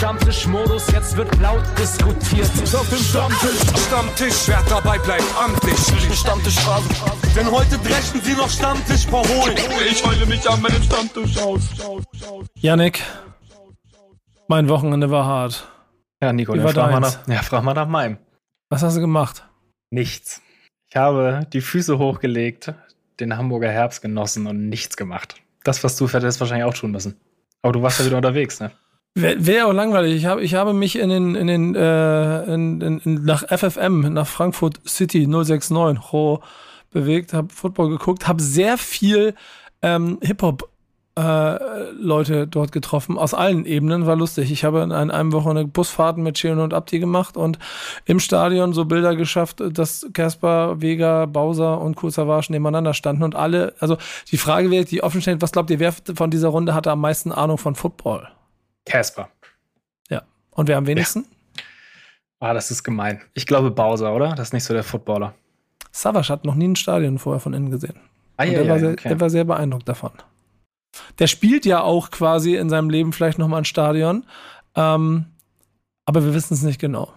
Stammtischmodus, jetzt wird laut diskutiert. Auf dem Stammtisch, Stammtisch, wer dabei bleibt, amtlich. Stammtisch Phase. Denn heute brechen sie noch Stammtisch verholen. Ich heule mich an meinem Stammtisch aus. Yannick, mein Wochenende war hart. Ja, Nico, dann frag mal, nach, ja, frag mal nach meinem. Was hast du gemacht? Nichts. Ich habe die Füße hochgelegt, den Hamburger Herbst genossen und nichts gemacht. Das, was du hättest wahrscheinlich auch tun müssen. Aber du warst ja wieder unterwegs, ne? Wäre wär auch langweilig. Ich habe, ich habe mich in den, in den, äh, in, in, in, nach FFM, nach Frankfurt City 069 ho, bewegt, habe Football geguckt, habe sehr viel ähm, Hip-Hop äh, Leute dort getroffen, aus allen Ebenen, war lustig. Ich habe in einem Wochenende Busfahrten mit Chino und Abdi gemacht und im Stadion so Bilder geschafft, dass Casper, Vega, Bowser und Kool Savage nebeneinander standen und alle, also die Frage wäre, die offen steht, was glaubt ihr, wer von dieser Runde hatte am meisten Ahnung von Football? Casper. Ja. Und wer am wenigsten? Ah, das ist gemein. Ich glaube Bowser, oder? Das ist nicht so der Footballer. Savage hat noch nie ein Stadion vorher von innen gesehen. Ah, ja, der, ja, war sehr, okay. der war sehr beeindruckt davon. Der spielt ja auch quasi in seinem Leben vielleicht noch mal ein Stadion, ähm, aber wir wissen es nicht genau.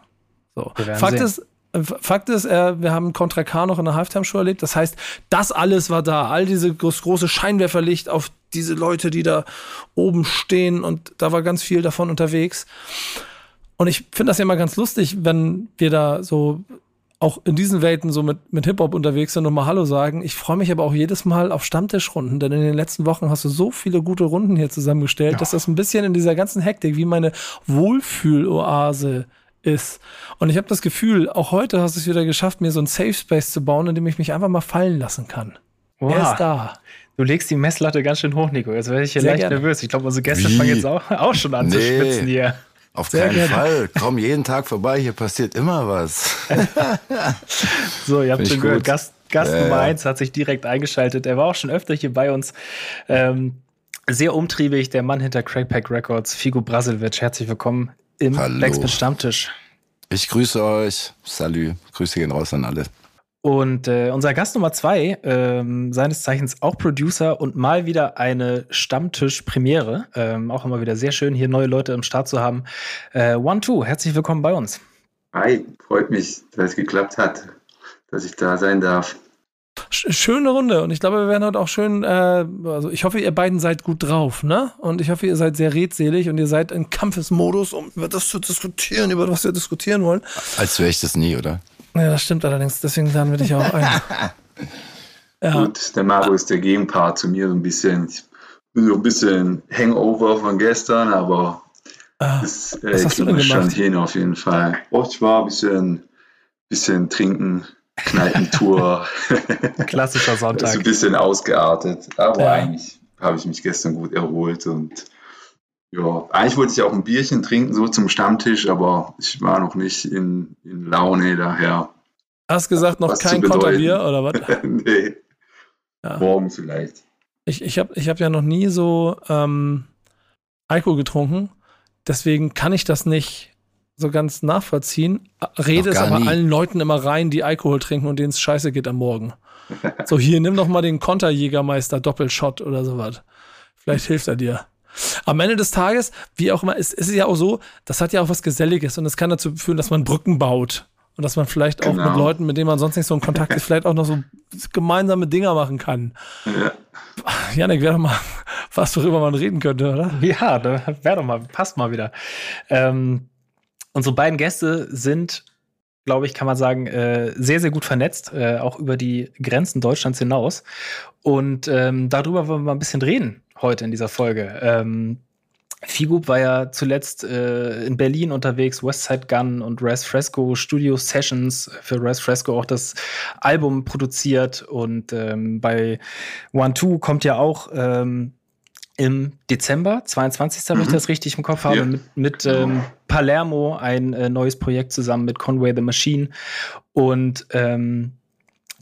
So. Fakt sehen. ist, Fakt ist, äh, wir haben Contra K noch in der Halftime-Show erlebt. Das heißt, das alles war da. All diese groß, große Scheinwerferlicht auf diese Leute, die da oben stehen und da war ganz viel davon unterwegs. Und ich finde das ja immer ganz lustig, wenn wir da so auch in diesen Welten so mit, mit Hip-Hop unterwegs sind und mal Hallo sagen. Ich freue mich aber auch jedes Mal auf Stammtischrunden, denn in den letzten Wochen hast du so viele gute Runden hier zusammengestellt, dass das ein bisschen in dieser ganzen Hektik wie meine Wohlfühloase ist. Und ich habe das Gefühl, auch heute hast du es wieder geschafft, mir so ein Safe Space zu bauen, in dem ich mich einfach mal fallen lassen kann. Er Wow. ist da. Du legst die Messlatte ganz schön hoch, Nico. Jetzt werde ich hier Sehr leicht gerne. nervös. Ich glaube, unsere Gäste Wie? fangen jetzt auch, auch schon an zu Nee. schwitzen hier. Auf Sehr keinen gerne. Fall. Komm jeden Tag vorbei, hier passiert immer was. So, ihr habt schon gehört. Gast, Gast Ja, Nummer ja. eins hat sich direkt eingeschaltet. Er war auch schon öfter hier bei uns. Ähm, sehr umtriebig, der Mann hinter Crackpack Records, Figo Brasilwitsch. Herzlich willkommen im Hallo. Backspin Stammtisch. Ich grüße euch. Salü. Grüße gehen raus an alle. Und äh, unser Gast Nummer zwei, ähm, seines Zeichens auch Producer und mal wieder eine Stammtisch-Premiere. Ähm, auch immer wieder sehr schön, hier neue Leute im Start zu haben. Äh, One Two, herzlich willkommen bei uns. Hi, freut mich, dass es geklappt hat, dass ich da sein darf. Sch- Schöne Runde und ich glaube, wir werden heute auch schön, äh, also ich hoffe, ihr beiden seid gut drauf, ne? Und ich hoffe, ihr seid sehr redselig und ihr seid in Kampfesmodus, um über das zu diskutieren, über was wir diskutieren wollen. Als wäre ich das nie, oder? Ja, das stimmt allerdings, deswegen laden wir dich auch ein. Ja, Gut, der Mario ist der Gegenpart zu mir so ein bisschen. Ich bin so ein bisschen Hangover von gestern, aber ah, das äh, kriegen wir schon hin auf jeden Fall. Oh, ich war ein bisschen, bisschen trinken, Kneipentour. Klassischer Das ist ein Sonntag. bisschen ausgeartet, aber Ja. eigentlich habe ich mich gestern gut erholt und ja, eigentlich wollte ich auch ein Bierchen trinken, so zum Stammtisch, aber ich war noch nicht in, in Laune, daher. hast gesagt, noch kein. Konterbier oder was? nee, Ja. morgen vielleicht. Ich, ich habe ich hab ja noch nie so ähm, Alkohol getrunken, deswegen kann ich das nicht so ganz nachvollziehen. Rede es aber nie. allen Leuten immer rein, die Alkohol trinken und denen es scheiße geht am Morgen. So, hier, nimm doch mal den Konterjägermeister Doppelshot oder sowas. Vielleicht hilft er dir. Am Ende des Tages, wie auch immer, ist, ist es ja auch so, das hat ja auch was Geselliges und es kann dazu führen, dass man Brücken baut. Und dass man vielleicht auch Genau. mit Leuten, mit denen man sonst nicht so in Kontakt ist, vielleicht auch noch so gemeinsame Dinger machen kann. Ja. Janik, wäre doch mal was, worüber man reden könnte, oder? Ja, da wäre doch mal, passt mal wieder. Ähm, unsere beiden Gäste sind, glaube ich, kann man sagen, äh, sehr, sehr gut vernetzt, äh, auch über die Grenzen Deutschlands hinaus. Und ähm, darüber wollen wir mal ein bisschen reden heute in dieser Folge. Ähm, Figub war ja zuletzt äh, in Berlin unterwegs, Westside Gun und Res Fresco Studio Sessions für Res Fresco auch das Album produziert und ähm, bei One Two kommt ja auch ähm, im Dezember, 22. wenn ich Mhm. das richtig im Kopf habe, Ja. mit, mit ähm, Palermo ein äh, neues Projekt zusammen mit Conway the Machine. Und ähm,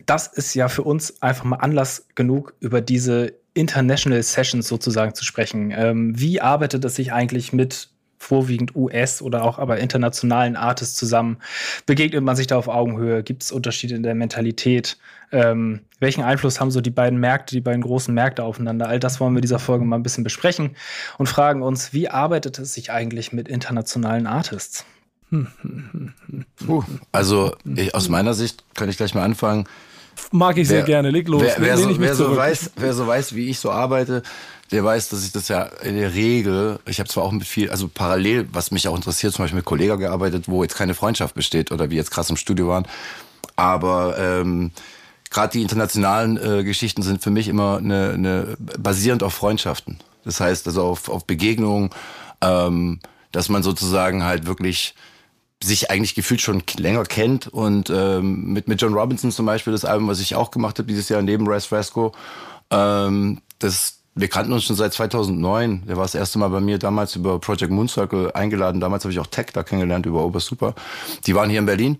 das ist ja für uns einfach mal Anlass genug, über diese International Sessions sozusagen zu sprechen. Ähm, wie arbeitet es sich eigentlich mit vorwiegend US oder auch aber internationalen Artists zusammen? Begegnet man sich da auf Augenhöhe? Gibt es Unterschiede in der Mentalität? Ähm, welchen Einfluss haben so die beiden Märkte, die beiden großen Märkte aufeinander? All das wollen wir in dieser Folge mal ein bisschen besprechen und fragen uns, wie arbeitet es sich eigentlich mit internationalen Artists? Uh, also ich, aus meiner Sicht kann ich gleich mal anfangen. Mag ich wer, sehr gerne, leg los. Wer, wer, so, wer so, weiß, wer so weiß, wie ich so arbeite, der weiß, dass ich das ja in der Regel, ich habe zwar auch mit viel, also parallel, was mich auch interessiert, zum Beispiel mit Kollegen gearbeitet, wo jetzt keine Freundschaft besteht oder wie jetzt krass im Studio waren, aber ähm, gerade die internationalen äh, Geschichten sind für mich immer eine, eine basierend auf Freundschaften. Das heißt also auf, auf Begegnungen, ähm, dass man sozusagen halt wirklich sich eigentlich gefühlt schon länger kennt und ähm, mit mit John Robinson zum Beispiel das Album, was ich auch gemacht habe dieses Jahr neben Rise Fresco, ähm, das wir kannten uns schon seit 2009. Der war das erste Mal bei mir damals über Project Moon Circle eingeladen. Damals habe ich auch Tech da kennengelernt über Obersuper. Die waren hier in Berlin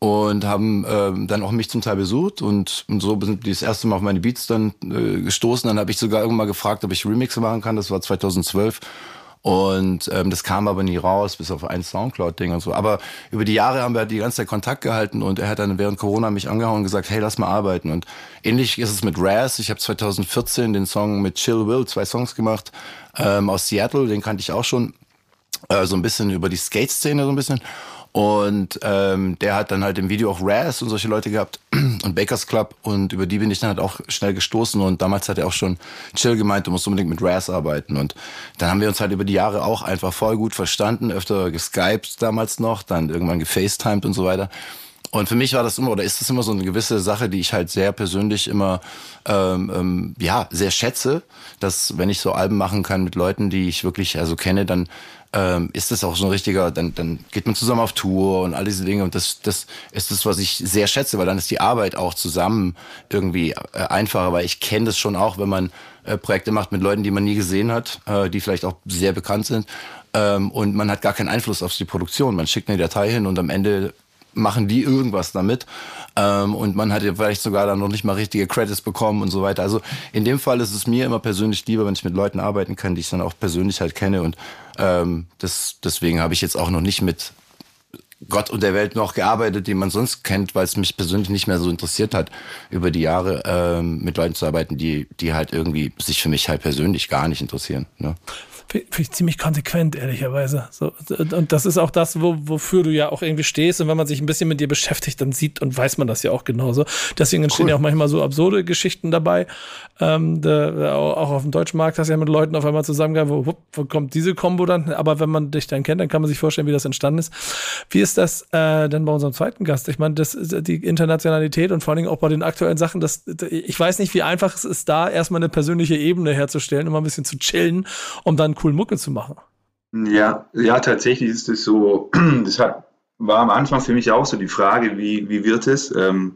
und haben ähm, dann auch mich zum Teil besucht und, und so sind die das erste Mal auf meine Beats dann äh, gestoßen. Dann habe ich sogar irgendwann mal gefragt, ob ich Remixe machen kann. Das war 2012 und ähm, das kam aber nie raus, bis auf ein Soundcloud-Ding und so. Aber über die Jahre haben wir die ganze Zeit Kontakt gehalten und er hat dann während Corona mich angehauen und gesagt, hey, lass mal arbeiten. Und ähnlich ist es mit Raz. Ich habe 2014 den Song mit Chill Will, zwei Songs gemacht ähm, aus Seattle, den kannte ich auch schon. Äh, so ein bisschen über die Skate-Szene so ein bisschen. Und ähm, der hat dann halt im Video auch Raz und solche Leute gehabt und Bakers Club. Und über die bin ich dann halt auch schnell gestoßen. Und damals hat er auch schon Chill gemeint, du musst unbedingt mit Raz arbeiten. Und dann haben wir uns halt über die Jahre auch einfach voll gut verstanden, öfter geskypt damals noch, dann irgendwann gefacetimed und so weiter. Und für mich war das immer oder ist das immer so eine gewisse Sache, die ich halt sehr persönlich immer ähm, ähm, ja sehr schätze, dass wenn ich so Alben machen kann mit Leuten, die ich wirklich also kenne, dann ähm, ist das auch so ein richtiger, dann, dann geht man zusammen auf Tour und all diese Dinge. Und das, das ist das, was ich sehr schätze, weil dann ist die Arbeit auch zusammen irgendwie äh, einfacher, weil ich kenne das schon auch, wenn man äh, Projekte macht mit Leuten, die man nie gesehen hat, äh, die vielleicht auch sehr bekannt sind. Ähm, und man hat gar keinen Einfluss auf die Produktion. Man schickt eine Datei hin und am Ende machen die irgendwas damit. Ähm, und man hat ja vielleicht sogar dann noch nicht mal richtige Credits bekommen und so weiter. Also in dem Fall ist es mir immer persönlich lieber, wenn ich mit Leuten arbeiten kann, die ich dann auch persönlich halt kenne. Und ähm, das, deswegen habe ich jetzt auch noch nicht mit Gott und der Welt noch gearbeitet, die man sonst kennt, weil es mich persönlich nicht mehr so interessiert hat, über die Jahre ähm, mit Leuten zu arbeiten, die, die halt irgendwie sich für mich halt persönlich gar nicht interessieren. Ne? Finde ich ziemlich konsequent, ehrlicherweise. So, und das ist auch das, wo, wofür du ja auch irgendwie stehst. Und wenn man sich ein bisschen mit dir beschäftigt, dann sieht und weiß man das ja auch genauso. Deswegen entstehen cool. ja auch manchmal so absurde Geschichten dabei. Ähm, da, auch auf dem deutschen Markt hast du ja mit Leuten auf einmal zusammengegangen, wo, wo kommt diese Kombo dann? Aber wenn man dich dann kennt, dann kann man sich vorstellen, wie das entstanden ist. Wie ist das äh, denn bei unserem zweiten Gast? Ich meine, das die Internationalität und vor allen Dingen auch bei den aktuellen Sachen, das, ich weiß nicht, wie einfach es ist, da erstmal eine persönliche Ebene herzustellen, mal ein bisschen zu chillen, um dann cool Mucke zu machen. Ja, ja, tatsächlich ist es so, das hat, war am Anfang für mich auch so die Frage, wie, wie wird es? Ähm,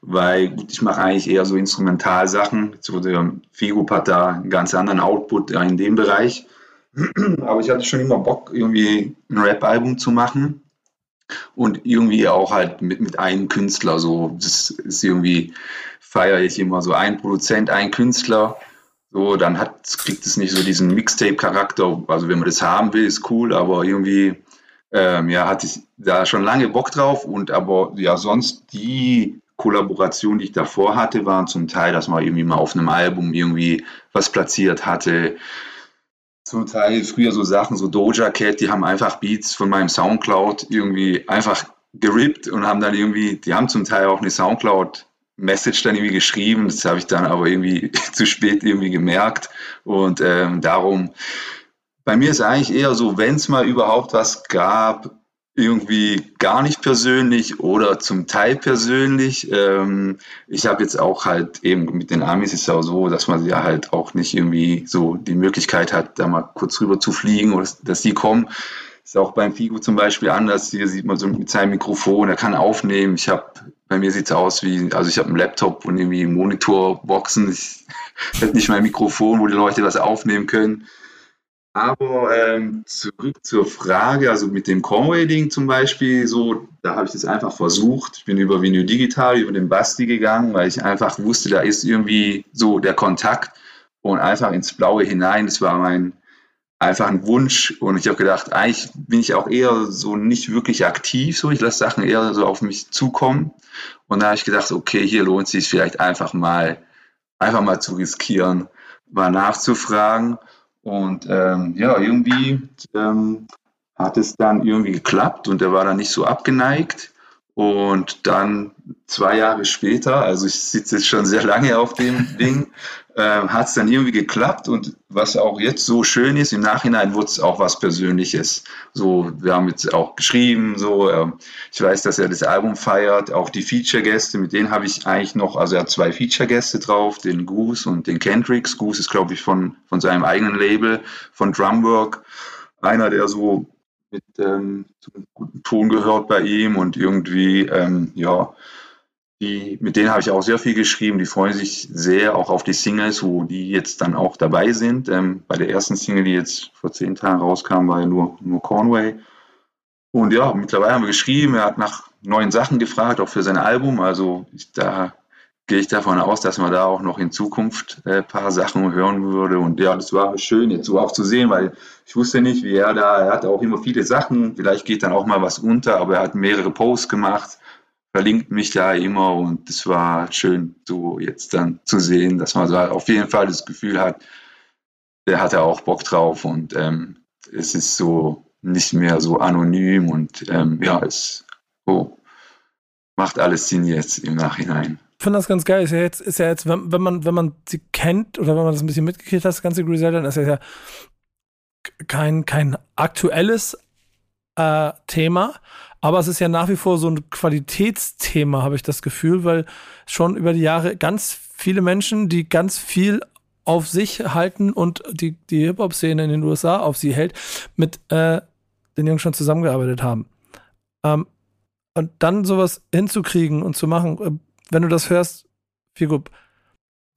weil ich mache eigentlich eher so Instrumentalsachen. So der Figo hat da einen ganz anderen Output in dem Bereich. Aber ich hatte schon immer Bock, irgendwie ein Rap-Album zu machen. Und irgendwie auch halt mit, mit einem Künstler. So, das ist irgendwie, feiere ich immer so ein Produzent, ein Künstler. So, dann hat, kriegt es nicht so diesen Mixtape-Charakter. Also wenn man das haben will, ist cool, aber irgendwie ähm, ja, hatte ich da schon lange Bock drauf und aber ja, sonst die Kollaborationen, die ich davor hatte, waren zum Teil, dass man irgendwie mal auf einem Album irgendwie was platziert hatte. Zum Teil früher so Sachen, so Doja Cat, die haben einfach Beats von meinem Soundcloud irgendwie einfach gerippt und haben dann irgendwie, die haben zum Teil auch eine Soundcloud Message dann irgendwie geschrieben. Das habe ich dann aber irgendwie zu spät irgendwie gemerkt. Und ähm, darum, bei mir ist eigentlich eher so, wenn es mal überhaupt was gab, irgendwie gar nicht persönlich oder zum Teil persönlich. Ähm, ich habe jetzt auch halt eben mit den Amis ist es auch so, dass man ja halt auch nicht irgendwie so die Möglichkeit hat, da mal kurz rüber zu fliegen oder dass die kommen. Ist auch beim Figo zum Beispiel anders. Hier sieht man so mit seinem Mikrofon, er kann aufnehmen. Ich habe, bei mir sieht es aus wie, also ich habe einen Laptop und irgendwie Monitorboxen. Ich habe nicht mein Mikrofon, wo die Leute was aufnehmen können. Aber ähm, zurück zur Frage, also mit dem Conway-Ding zum Beispiel, so, da habe ich das einfach versucht. Ich bin über Venue Digital, über den Basti gegangen, weil ich einfach wusste, da ist irgendwie so der Kontakt und einfach ins Blaue hinein. Das war mein einfach ein Wunsch. Und ich habe gedacht, eigentlich bin ich auch eher so nicht wirklich aktiv, so. Ich lasse Sachen eher so auf mich zukommen. Und da habe ich gedacht, okay, hier lohnt es sich vielleicht einfach mal, einfach mal zu riskieren, mal nachzufragen. Und ähm, ja, irgendwie ähm, hat es dann irgendwie geklappt und er war dann nicht so abgeneigt. Und dann zwei Jahre später, also ich sitze jetzt schon sehr lange auf dem Ding, äh, hat es dann irgendwie geklappt. Und was auch jetzt so schön ist, im Nachhinein wurde es auch was Persönliches. So, wir haben jetzt auch geschrieben, so, äh, ich weiß, dass er das Album feiert, auch die Feature-Gäste, mit denen habe ich eigentlich noch, also er hat zwei Feature-Gäste drauf, den Goose und den Kendricks. Goose ist, glaube ich, von, von seinem eigenen Label, von Drumwork. Einer, der so mit ähm, guten Ton gehört bei ihm und irgendwie, ähm, ja, die, mit denen habe ich auch sehr viel geschrieben. Die freuen sich sehr auch auf die Singles, wo die jetzt dann auch dabei sind. Ähm, bei der ersten Single, die jetzt vor zehn Tagen rauskam, war ja nur, nur Conway. Und ja, mittlerweile haben wir geschrieben. Er hat nach neuen Sachen gefragt, auch für sein Album. Also ich, da gehe ich davon aus, dass man da auch noch in Zukunft ein äh, paar Sachen hören würde. Und ja, das war schön, jetzt so auch zu sehen, weil ich wusste nicht, wie er da, er hat auch immer viele Sachen, vielleicht geht dann auch mal was unter, aber er hat mehrere Posts gemacht, verlinkt mich da immer und es war schön, so jetzt dann zu sehen, dass man so auf jeden Fall das Gefühl hat, der hat ja auch Bock drauf und ähm, es ist so nicht mehr so anonym und ähm, ja, es oh, macht alles Sinn jetzt im Nachhinein finde das ganz geil. Ist ja jetzt, ist ja jetzt, wenn, wenn man, wenn man sie kennt oder wenn man das ein bisschen mitgekriegt hat, das ganze Griselda, dann ist ja kein, kein aktuelles äh, Thema, aber es ist ja nach wie vor so ein Qualitätsthema, habe ich das Gefühl, weil schon über die Jahre ganz viele Menschen, die ganz viel auf sich halten und die, die Hip-Hop-Szene in den USA auf sie hält, mit äh, den Jungs schon zusammengearbeitet haben. Ähm, und dann sowas hinzukriegen und zu machen, äh, wenn du das hörst, Figup,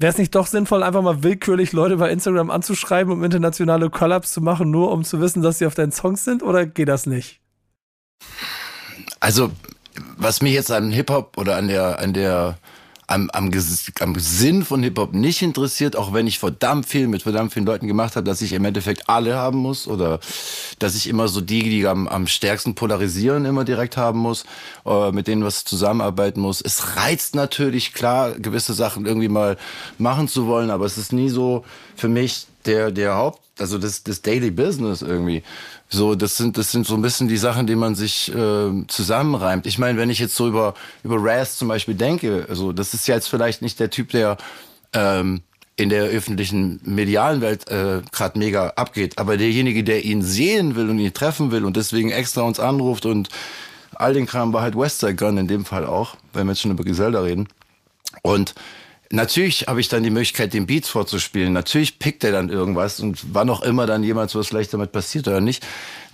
wäre es nicht doch sinnvoll, einfach mal willkürlich Leute bei Instagram anzuschreiben, um internationale Collabs zu machen, nur um zu wissen, dass sie auf deinen Songs sind? Oder geht das nicht? Also, was mich jetzt an Hip-Hop oder an der, an der am, am, am Sinn von Hip-Hop nicht interessiert, auch wenn ich verdammt viel mit verdammt vielen Leuten gemacht habe, dass ich im Endeffekt alle haben muss oder dass ich immer so die, die am, am stärksten polarisieren, immer direkt haben muss, äh, mit denen was zusammenarbeiten muss. Es reizt natürlich klar, gewisse Sachen irgendwie mal machen zu wollen, aber es ist nie so für mich der, der Haupt, also das, das Daily Business irgendwie. So, das sind, das sind so ein bisschen die Sachen, die man sich äh, zusammenreimt. Ich meine, wenn ich jetzt so über, über Raz zum Beispiel denke, also das ist ja jetzt vielleicht nicht der Typ, der ähm, in der öffentlichen medialen Welt äh, gerade mega abgeht, aber derjenige, der ihn sehen will und ihn treffen will und deswegen extra uns anruft und all den Kram war halt Westside Gun in dem Fall auch, wenn wir jetzt schon über Griselda reden. Und Natürlich habe ich dann die Möglichkeit, den Beats vorzuspielen. Natürlich pickt er dann irgendwas und wann auch immer dann jemand was vielleicht damit passiert oder nicht.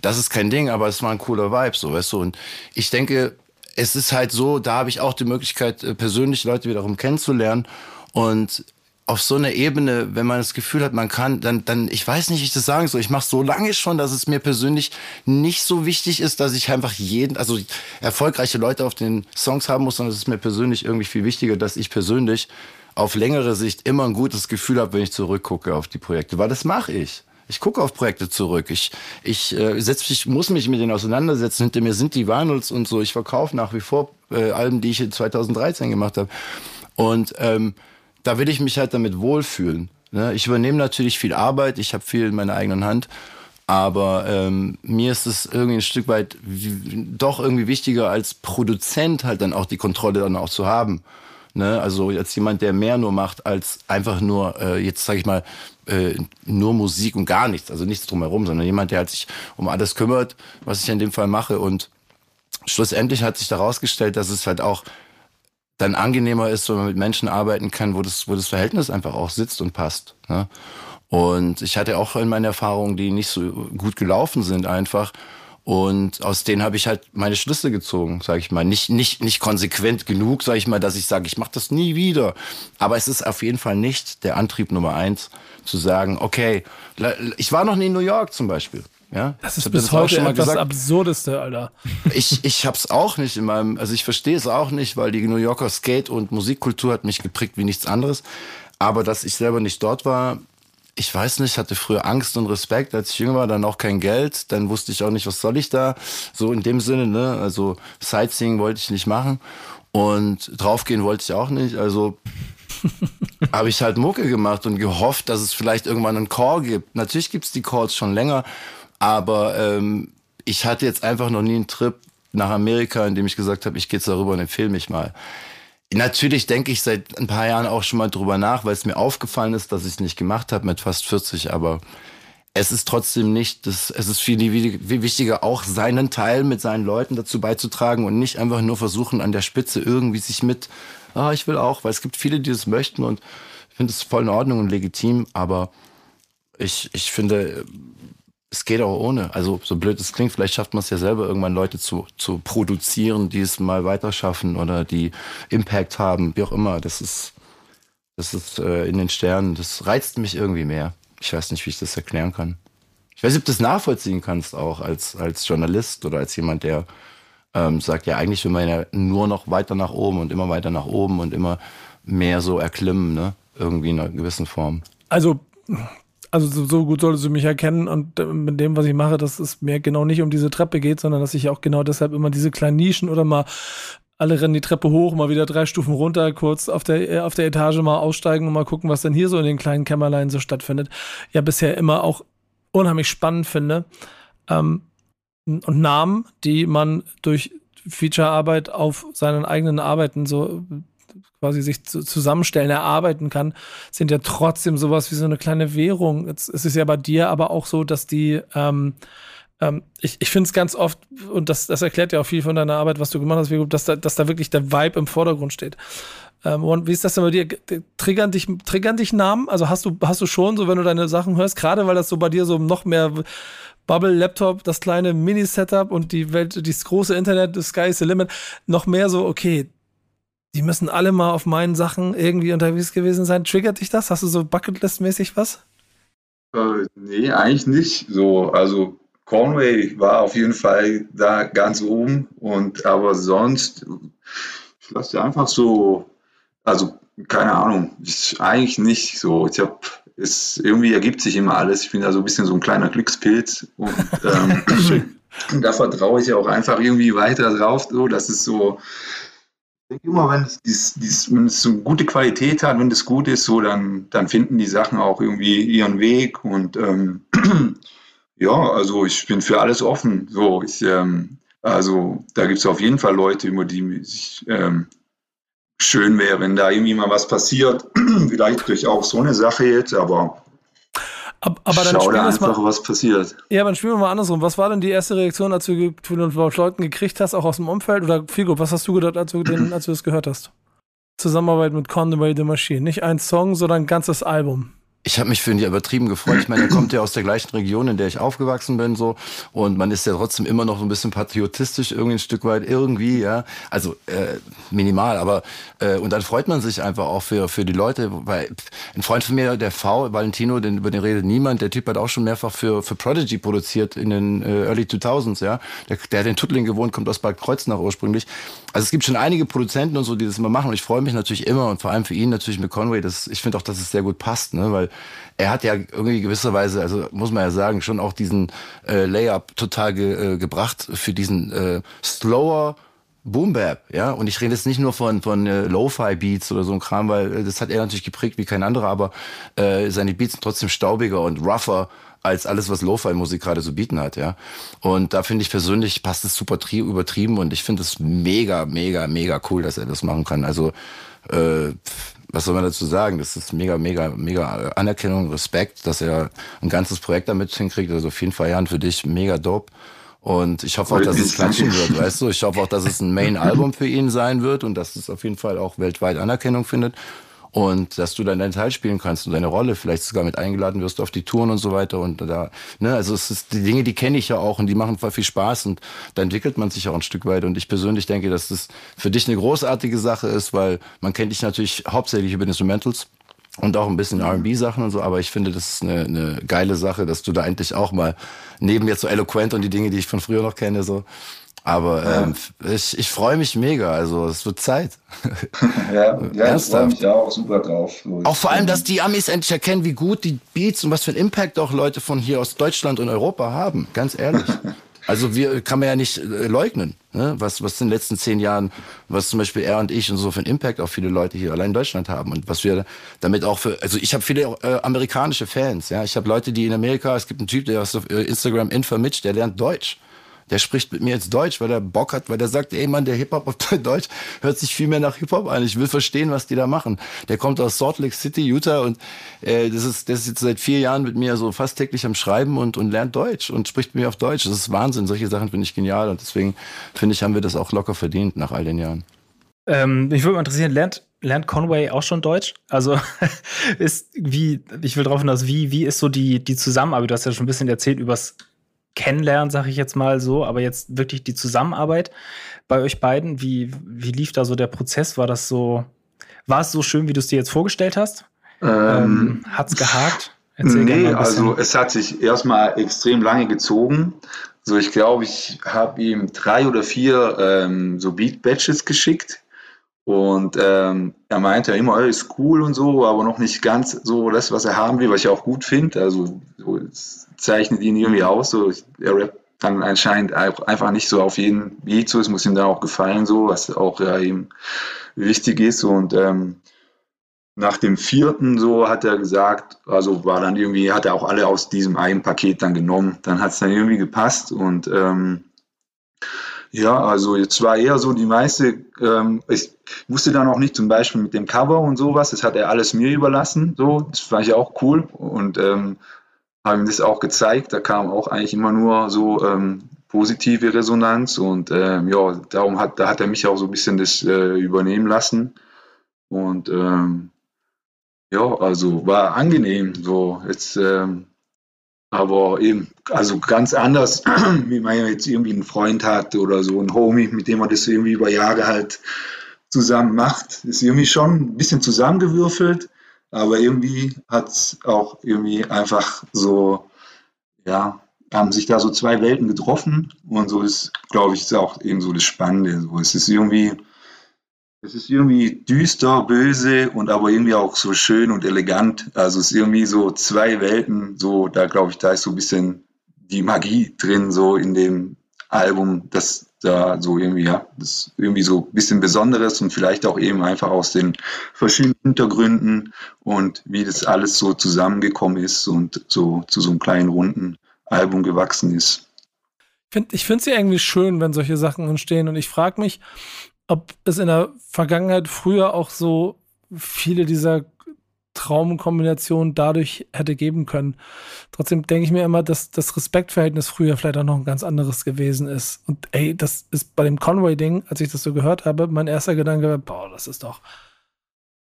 Das ist kein Ding, aber es war ein cooler Vibe, so weißt du. Und ich denke, es ist halt so, da habe ich auch die Möglichkeit, äh, persönlich Leute wiederum kennenzulernen. Und auf so einer Ebene, wenn man das Gefühl hat, man kann, dann, dann, ich weiß nicht, wie ich das sagen soll. Ich mache so lange schon, dass es mir persönlich nicht so wichtig ist, dass ich einfach jeden, also erfolgreiche Leute auf den Songs haben muss, sondern es ist mir persönlich irgendwie viel wichtiger, dass ich persönlich auf längere Sicht immer ein gutes Gefühl habe, wenn ich zurückgucke auf die Projekte, weil das mache ich. Ich gucke auf Projekte zurück. Ich, ich, äh, setz, ich muss mich mit denen auseinandersetzen. Hinter mir sind die Vinyls und so. Ich verkaufe nach wie vor äh, Alben, die ich in 2013 gemacht habe. Und ähm, da will ich mich halt damit wohlfühlen. Ne? Ich übernehme natürlich viel Arbeit. Ich habe viel in meiner eigenen Hand. Aber ähm, mir ist es irgendwie ein Stück weit doch irgendwie wichtiger als Produzent halt dann auch die Kontrolle dann auch zu haben. Ne? Also als jemand, der mehr nur macht als einfach nur, äh, jetzt sage ich mal, äh, nur Musik und gar nichts, also nichts drumherum, sondern jemand, der halt sich um alles kümmert, was ich in dem Fall mache. Und schlussendlich hat sich herausgestellt, dass es halt auch dann angenehmer ist, wenn man mit Menschen arbeiten kann, wo das, wo das Verhältnis einfach auch sitzt und passt. Ne? Und ich hatte auch in meinen Erfahrungen, die nicht so gut gelaufen sind, einfach und aus denen habe ich halt meine Schlüsse gezogen, sage ich mal. Nicht, nicht, nicht konsequent genug, sage ich mal, dass ich sage, ich mache das nie wieder. Aber es ist auf jeden Fall nicht der Antrieb Nummer eins, zu sagen, okay, ich war noch nie in New York zum Beispiel. Ja, das ist bis das heute etwas gesagt. Absurdeste, Alter. Ich, ich hab's auch nicht in meinem, also ich verstehe es auch nicht, weil die New Yorker Skate- und Musikkultur hat mich geprägt wie nichts anderes. Aber dass ich selber nicht dort war, ich weiß nicht, hatte früher Angst und Respekt, als ich jünger war, dann auch kein Geld, dann wusste ich auch nicht, was soll ich da, so in dem Sinne, ne, also Sightseeing wollte ich nicht machen und draufgehen wollte ich auch nicht, also habe ich halt Mucke gemacht und gehofft, dass es vielleicht irgendwann einen Call gibt. Natürlich gibt's die Calls schon länger, aber ähm, ich hatte jetzt einfach noch nie einen Trip nach Amerika, in dem ich gesagt habe, ich gehe jetzt darüber und empfehle mich mal. Natürlich denke ich seit ein paar Jahren auch schon mal drüber nach, weil es mir aufgefallen ist, dass ich es nicht gemacht habe mit fast 40, aber es ist trotzdem nicht, das, es ist viel, wichtiger, auch seinen Teil mit seinen Leuten dazu beizutragen und nicht einfach nur versuchen, an der Spitze irgendwie sich mit, ah, ich will auch, weil es gibt viele, die das möchten und ich finde es voll in Ordnung und legitim, aber ich, ich finde, es geht auch ohne. Also so blöd es klingt, vielleicht schafft man es ja selber irgendwann Leute zu, zu produzieren, die es mal weiter schaffen oder die Impact haben, wie auch immer. Das ist, das ist äh, in den Sternen. Das reizt mich irgendwie mehr. Ich weiß nicht, wie ich das erklären kann. Ich weiß nicht, ob du das nachvollziehen kannst auch als, als Journalist oder als jemand, der ähm, sagt, ja, eigentlich will man ja nur noch weiter nach oben und immer weiter nach oben und immer mehr so erklimmen, ne? Irgendwie in einer gewissen Form. Also also so, so, gut solltest du mich erkennen und äh, mit dem, was ich mache, dass es mir genau nicht um diese Treppe geht, sondern dass ich auch genau deshalb immer diese kleinen Nischen oder mal alle rennen die Treppe hoch, mal wieder drei Stufen runter, kurz auf der, äh, auf der Etage mal aussteigen und mal gucken, was denn hier so in den kleinen Kämmerlein so stattfindet. Ja, bisher immer auch unheimlich spannend finde. Ähm, und Namen, die man durch Featurearbeit auf seinen eigenen Arbeiten so quasi sich zu, zusammenstellen, erarbeiten kann, sind ja trotzdem sowas wie so eine kleine Währung. Jetzt ist es ja bei dir aber auch so, dass die, ähm, ähm, ich, ich finde es ganz oft, und das, das erklärt ja auch viel von deiner Arbeit, was du gemacht hast, dass da, dass da wirklich der Vibe im Vordergrund steht. Ähm, und wie ist das denn bei dir? Triggern dich, triggern dich Namen? Also hast du, hast du schon so, wenn du deine Sachen hörst, gerade weil das so bei dir so noch mehr Bubble Laptop, das kleine Mini-Setup und die Welt, das große Internet, the sky is the limit, noch mehr so, okay, die müssen alle mal auf meinen Sachen irgendwie unterwegs gewesen sein. Triggert dich das? Hast du so Bucketlist-mäßig was? Äh, nee, eigentlich nicht. So, also Conway war auf jeden Fall da ganz oben und aber sonst, ich lasse einfach so, also keine Ahnung, ich, eigentlich nicht so. Ich habe es irgendwie ergibt sich immer alles. Ich bin da so ein bisschen so ein kleiner Glückspilz und ähm, da vertraue ich auch einfach irgendwie weiter drauf, so, dass es so denke immer, wenn es, dies, dies, wenn es so eine gute Qualität hat, wenn das gut ist, so, dann, dann finden die Sachen auch irgendwie ihren Weg. Und ähm, ja, also ich bin für alles offen. So, ich, ähm, also da gibt es auf jeden Fall Leute, über die sich ähm, schön wäre, wenn da irgendwie mal was passiert. Vielleicht durch auch so eine Sache jetzt, aber aber, aber dann Schau da einfach, mal, was passiert. Ja, dann spielen wir mal andersrum. Was war denn die erste Reaktion, als du von Leuten gekriegt hast, auch aus dem Umfeld? Oder Figo, was hast du gedacht, als du, den, als du das gehört hast? Zusammenarbeit mit Conway the Machine. Nicht ein Song, sondern ein ganzes Album ich habe mich für ihn ja übertrieben gefreut. Ich meine, er kommt ja aus der gleichen Region, in der ich aufgewachsen bin, so. Und man ist ja trotzdem immer noch so ein bisschen patriotistisch, irgendwie ein Stück weit, irgendwie, ja. Also äh, minimal, aber äh, und dann freut man sich einfach auch für für die Leute, weil ein Freund von mir, der V, Valentino, den über den redet niemand. Der Typ hat auch schon mehrfach für für Prodigy produziert in den äh, Early 2000s, ja. Der, der hat in Tuttling gewohnt, kommt aus Bad Kreuznach ursprünglich. Also es gibt schon einige Produzenten und so, die das immer machen. Und ich freue mich natürlich immer und vor allem für ihn natürlich mit Conway. Das, ich finde auch, dass es sehr gut passt, ne, weil er hat ja irgendwie gewisserweise, also muss man ja sagen, schon auch diesen äh, Layup total ge, äh, gebracht für diesen äh, slower Boom Bap, ja. Und ich rede jetzt nicht nur von von äh, Lo-Fi Beats oder so ein Kram, weil äh, das hat er natürlich geprägt wie kein anderer, aber äh, seine Beats sind trotzdem staubiger und rougher als alles, was Lo-Fi-Musik gerade zu bieten hat, ja. Und da finde ich persönlich passt es super übertrieben und ich finde es mega, mega, mega cool, dass er das machen kann. Also äh, was soll man dazu sagen? Das ist mega, mega, mega Anerkennung, Respekt, dass er ein ganzes Projekt damit hinkriegt. Also auf jeden Fall, Jan, für dich mega dope. Und ich hoffe auch, dass es klatschen wird, weißt du? Ich hoffe auch, dass es ein Main-Album für ihn sein wird und dass es auf jeden Fall auch weltweit Anerkennung findet und dass du dann deinen Teil spielen kannst und deine Rolle vielleicht sogar mit eingeladen wirst auf die Touren und so weiter und da ne also es ist die Dinge die kenne ich ja auch und die machen voll viel Spaß und da entwickelt man sich auch ein Stück weit und ich persönlich denke dass das für dich eine großartige Sache ist weil man kennt dich natürlich hauptsächlich über Instrumentals und auch ein bisschen R&B Sachen und so, aber ich finde, das ist eine, eine geile Sache, dass du da endlich auch mal neben jetzt so eloquent und die Dinge, die ich von früher noch kenne, so Aber ähm, ich, ich freue mich mega. Also es wird Zeit. ja, ja ich freue mich auch super drauf. Auch vor allem, dass die Amis endlich erkennen, wie gut die Beats und was für einen Impact auch Leute von hier aus Deutschland und Europa haben. Ganz ehrlich. Also wir kann man ja nicht äh, leugnen, ne? was was in den letzten zehn Jahren, was zum Beispiel er und ich und so für einen Impact auf viele Leute hier allein in Deutschland haben und was wir damit auch für, also ich habe viele äh, amerikanische Fans, ja, ich habe Leute, die in Amerika, es gibt einen Typ, der auf äh, Instagram Infomitch, der lernt Deutsch der spricht mit mir jetzt Deutsch, weil er Bock hat, weil der sagt, ey Mann, der Hip-Hop auf Deutsch hört sich viel mehr nach Hip-Hop an. Ich will verstehen, was die da machen. Der kommt aus Salt Lake City, Utah und äh, das, ist, das ist jetzt seit vier Jahren mit mir so fast täglich am Schreiben und, und lernt Deutsch und spricht mit mir auf Deutsch. Das ist Wahnsinn. Solche Sachen finde ich genial und deswegen finde ich, haben wir das auch locker verdient nach all den Jahren. Ähm, mich würde mal interessieren, lernt, lernt Conway auch schon Deutsch? Also ist wie, ich will drauf hinaus, wie, wie ist so die, die Zusammenarbeit? Du hast ja schon ein bisschen erzählt übers Kennenlernen, sage ich jetzt mal so, aber jetzt wirklich die Zusammenarbeit bei euch beiden, wie, wie lief da so der Prozess? War das so, war es so schön, wie du es dir jetzt vorgestellt hast? Ähm, ähm, hat's gehakt? Erzähl nee, also es hat sich erstmal extrem lange gezogen. So, ich glaube, ich habe ihm drei oder vier ähm, so Beat-Batches geschickt. Und ähm, er meinte ja immer, ist cool und so, aber noch nicht ganz so das, was er haben will, was ich auch gut finde. Also so, zeichnet ihn irgendwie aus. So, er rappt dann anscheinend einfach nicht so auf jeden Beat so. Es muss ihm dann auch gefallen, so, was auch ja ihm wichtig ist. Und ähm, nach dem vierten so hat er gesagt, also war dann irgendwie, hat er auch alle aus diesem einen Paket dann genommen. Dann hat es dann irgendwie gepasst und ähm, ja, also jetzt war eher so die meiste, ähm, ich wusste dann auch nicht zum Beispiel mit dem Cover und sowas, das hat er alles mir überlassen, so, das fand ich auch cool und ähm, habe ihm das auch gezeigt. Da kam auch eigentlich immer nur so ähm, positive Resonanz und ähm, ja, darum hat, da hat er mich auch so ein bisschen das äh, übernehmen lassen. Und ähm, ja, also war angenehm. So jetzt, ähm, aber eben, also ganz anders, wie man jetzt irgendwie einen Freund hat oder so ein Homie, mit dem man das irgendwie über Jahre halt zusammen macht. Ist irgendwie schon ein bisschen zusammengewürfelt aber irgendwie hat es auch irgendwie einfach so, ja, haben sich da so zwei Welten getroffen und so ist, glaube ich, ist auch eben so das Spannende. So, es ist irgendwie, es ist irgendwie düster, böse und aber irgendwie auch so schön und elegant. Also es ist irgendwie so zwei Welten, so, da glaube ich, da ist so ein bisschen die Magie drin, so in dem Album, das da so irgendwie, ja, das ist irgendwie so ein bisschen Besonderes und vielleicht auch eben einfach aus den verschiedenen Hintergründen und wie das alles so zusammengekommen ist und so zu so einem kleinen runden Album gewachsen ist. Ich finde es ja irgendwie schön, wenn solche Sachen entstehen und ich frage mich, ob es in der Vergangenheit früher auch so viele dieser Traumkombination dadurch hätte geben können. Trotzdem denke ich mir immer, dass das Respektverhältnis früher vielleicht auch noch ein ganz anderes gewesen ist. Und ey, das ist bei dem Conway-Ding, als ich das so gehört habe, mein erster Gedanke war, boah, das ist doch,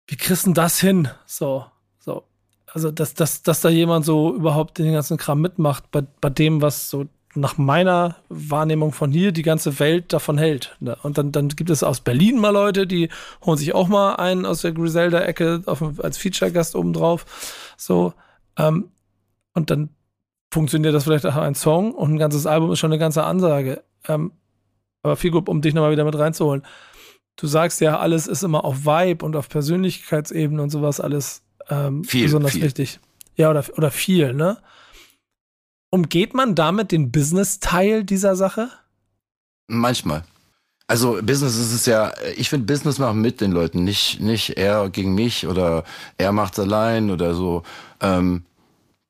wie kriegst du das hin? So, so. Also, dass, dass, dass da jemand so überhaupt den ganzen Kram mitmacht, bei, bei dem, was so nach meiner Wahrnehmung von hier die ganze Welt davon hält. Ne? Und dann, dann gibt es aus Berlin mal Leute, die holen sich auch mal einen aus der Griselda-Ecke als Feature-Gast obendrauf. So. Ähm, und dann funktioniert das vielleicht auch ein Song und ein ganzes Album ist schon eine ganze Ansage. Ähm, aber viel gut, um dich nochmal wieder mit reinzuholen. Du sagst ja, alles ist immer auf Vibe und auf Persönlichkeitsebene und sowas alles ähm, viel, besonders viel. wichtig. Ja, oder, oder viel, ne? Umgeht man damit den Business-Teil dieser Sache? Manchmal. Also Business ist es ja, ich finde Business machen mit den Leuten, nicht, nicht er gegen mich oder er macht's allein oder so. Ähm,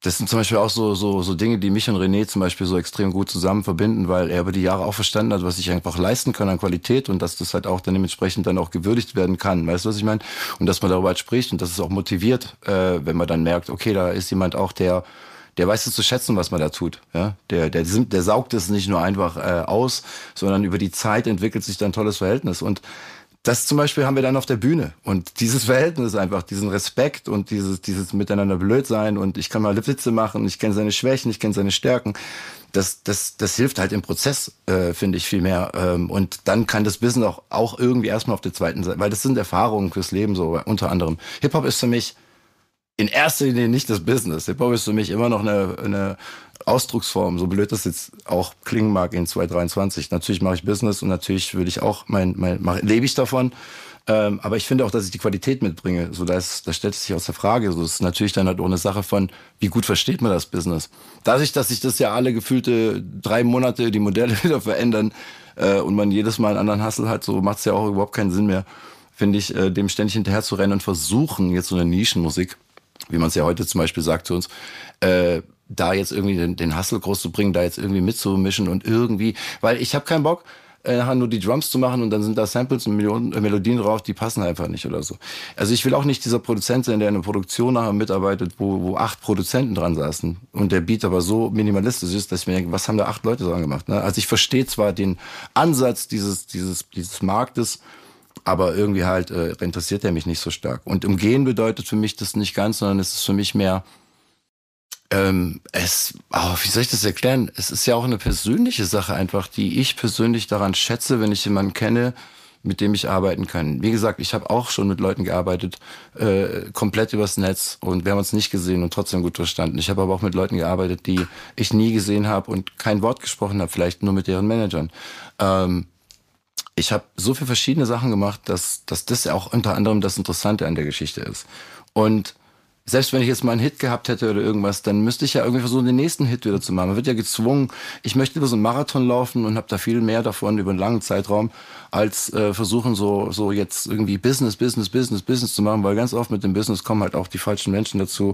das sind zum Beispiel auch so, so, so Dinge, die mich und René zum Beispiel so extrem gut zusammen verbinden, weil er über die Jahre auch verstanden hat, was ich einfach leisten kann an Qualität und dass das halt auch dann dementsprechend dann auch gewürdigt werden kann. Weißt du, was ich meine? Und dass man darüber halt spricht und dass es auch motiviert, äh, wenn man dann merkt, okay, da ist jemand auch, der der weiß es zu schätzen, was man da tut. Ja? Der, der, der saugt es nicht nur einfach äh, aus, sondern über die Zeit entwickelt sich dann ein tolles Verhältnis. Und das zum Beispiel haben wir dann auf der Bühne. Und dieses Verhältnis einfach, diesen Respekt und dieses, dieses Miteinander blöd sein und ich kann mal Witze machen, ich kenne seine Schwächen, ich kenne seine Stärken. Das, das, das hilft halt im Prozess, äh, finde ich, viel mehr. Ähm, und dann kann das Business auch, auch irgendwie erstmal auf der zweiten Seite, weil das sind Erfahrungen fürs Leben so, unter anderem. Hip-Hop ist für mich in erster Linie nicht das Business. Hip-Hop ist für mich immer noch eine, eine Ausdrucksform, so blöd das jetzt auch klingen mag in 2023. Natürlich mache ich Business und natürlich will ich auch mein, mein mach, lebe ich davon. Ähm, aber ich finde auch, dass ich die Qualität mitbringe. So, da, ist, da stellt sich aus der Frage. So, das ist natürlich dann halt auch eine Sache von, wie gut versteht man das Business. Dadurch, dass sich das ja alle gefühlte drei Monate die Modelle wieder verändern äh, und man jedes Mal einen anderen Hustle hat, so macht es ja auch überhaupt keinen Sinn mehr, finde ich, äh, dem ständig hinterher zu rennen und versuchen, jetzt so eine Nischenmusik, wie man es ja heute zum Beispiel sagt zu uns, äh, da jetzt irgendwie den, den Hustle groß zu bringen, da jetzt irgendwie mitzumischen und irgendwie, weil ich habe keinen Bock, äh, nachher nur die Drums zu machen und dann sind da Samples und Millionen, äh, Melodien drauf, die passen einfach nicht oder so. Also ich will auch nicht dieser Produzent sein, der in einer Produktion nachher mitarbeitet, wo, wo acht Produzenten dran saßen und der Beat aber so minimalistisch ist, dass ich mir denke, was haben da acht Leute dran gemacht? Ne? Also ich verstehe zwar den Ansatz dieses, dieses, dieses Marktes, aber irgendwie halt äh, interessiert er mich nicht so stark. Und umgehen bedeutet für mich das nicht ganz, sondern es ist für mich mehr ähm, es, oh, wie soll ich das erklären? Es ist ja auch eine persönliche Sache einfach, die ich persönlich daran schätze, wenn ich jemanden kenne, mit dem ich arbeiten kann. Wie gesagt, ich habe auch schon mit Leuten gearbeitet, äh, komplett übers Netz und wir haben uns nicht gesehen und trotzdem gut verstanden. Ich habe aber auch mit Leuten gearbeitet, die ich nie gesehen habe und kein Wort gesprochen habe, vielleicht nur mit deren Managern. Ähm, ich habe so viele verschiedene Sachen gemacht, dass, dass das ja auch unter anderem das Interessante an der Geschichte ist. Und selbst wenn ich jetzt mal einen Hit gehabt hätte oder irgendwas, dann müsste ich ja irgendwie versuchen, den nächsten Hit wieder zu machen. Man wird ja gezwungen. Ich möchte über so einen Marathon laufen und habe da viel mehr davon über einen langen Zeitraum, als äh, versuchen, so, so jetzt irgendwie Business, Business, Business, Business zu machen, weil ganz oft mit dem Business kommen halt auch die falschen Menschen dazu.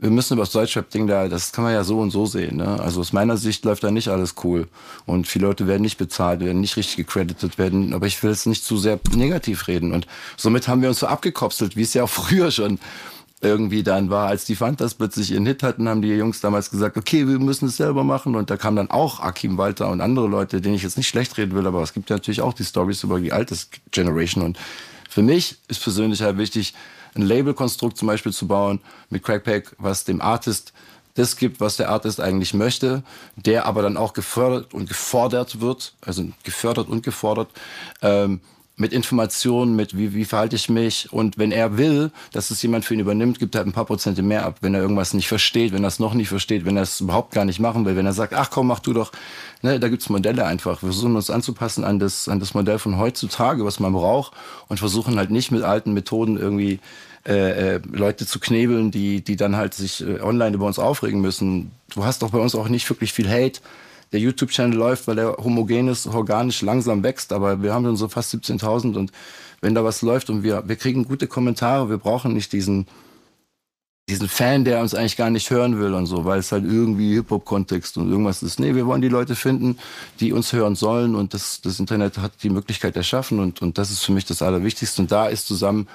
Wir müssen über das Deutschrap-Ding da, das kann man ja so und so sehen. Ne? Also aus meiner Sicht läuft da nicht alles cool. Und viele Leute werden nicht bezahlt, werden nicht richtig gecredited werden. Aber ich will es nicht zu sehr negativ reden. Und somit haben wir uns so abgekopselt, wie es ja auch früher schon irgendwie dann war, als die Fantas plötzlich ihren Hit hatten, haben die Jungs damals gesagt, okay, wir müssen es selber machen. Und da kam dann auch Akim Walter und andere Leute, denen ich jetzt nicht schlecht reden will, aber es gibt ja natürlich auch die Stories über die alte Generation. Und für mich ist persönlich halt wichtig, ein Labelkonstrukt zum Beispiel zu bauen mit Crackpack, was dem Artist das gibt, was der Artist eigentlich möchte, der aber dann auch gefördert und gefordert wird, also gefördert und gefordert. Ähm, mit Informationen, mit wie, wie verhalte ich mich. Und wenn er will, dass es jemand für ihn übernimmt, gibt er halt ein paar Prozente mehr ab. Wenn er irgendwas nicht versteht, wenn er es noch nicht versteht, wenn er es überhaupt gar nicht machen will, wenn er sagt, ach komm, mach du doch. Ne, da gibt's Modelle einfach. Wir versuchen uns anzupassen an das, an das Modell von heutzutage, was man braucht und versuchen halt nicht mit alten Methoden irgendwie äh, äh, Leute zu knebeln, die, die dann halt sich äh, online über uns aufregen müssen. Du hast doch bei uns auch nicht wirklich viel Hate der YouTube-Channel läuft, weil er homogen ist, organisch langsam wächst, aber wir haben dann so fast 17.000 und wenn da was läuft und wir, wir kriegen gute Kommentare, wir brauchen nicht diesen, diesen Fan, der uns eigentlich gar nicht hören will und so, weil es halt irgendwie Hip-Hop-Kontext und irgendwas ist. Nee, wir wollen die Leute finden, die uns hören sollen und das, das Internet hat die Möglichkeit erschaffen und, und das ist für mich das Allerwichtigste und da ist zusammen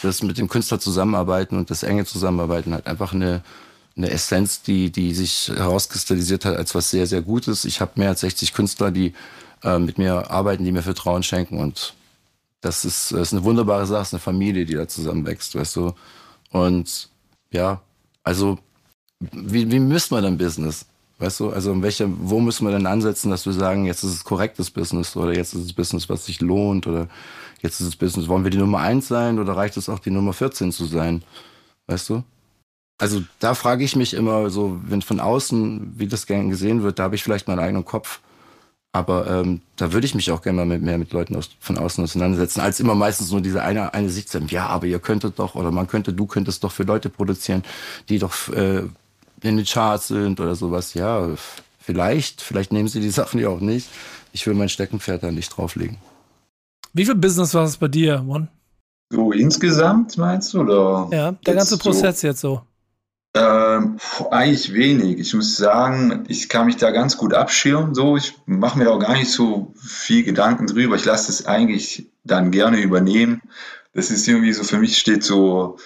das mit dem Künstler zusammenarbeiten und das enge Zusammenarbeiten halt einfach eine, eine Essenz, die, die sich herauskristallisiert hat als was sehr, sehr Gutes. Ich habe mehr als 60 Künstler, die äh, mit mir arbeiten, die mir Vertrauen schenken und das ist, das ist eine wunderbare Sache, ist eine Familie, die da zusammenwächst, weißt du. Und ja, also wie, wie misst man dann Business? Weißt du, also welche, wo müssen wir denn ansetzen, dass wir sagen, jetzt ist es korrektes Business oder jetzt ist es Business, was sich lohnt oder jetzt ist es Business, wollen wir die Nummer eins sein oder reicht es auch, die Nummer 14 zu sein? Weißt du? Also da frage ich mich immer so, wenn von außen, wie das gern gesehen wird, da habe ich vielleicht meinen eigenen Kopf. Aber ähm, da würde ich mich auch gerne mal mit, mehr mit Leuten aus, von außen auseinandersetzen, als immer meistens nur diese eine, eine Sicht zu haben, ja, aber ihr könntet doch, oder man könnte, du könntest doch für Leute produzieren, die doch äh, in den Charts sind oder sowas. Ja, vielleicht, vielleicht nehmen sie die Sachen ja auch nicht. Ich will mein Steckenpferd da nicht drauflegen. Wie viel Business war es bei dir, One? So insgesamt meinst du? Oder ja, der ganze Prozess so? jetzt so. Ähm, eigentlich wenig. Ich muss sagen, ich kann mich da ganz gut abschirmen. So, ich mache mir da auch gar nicht so viel Gedanken drüber. Ich lasse es eigentlich dann gerne übernehmen. Das ist irgendwie so, für mich steht so,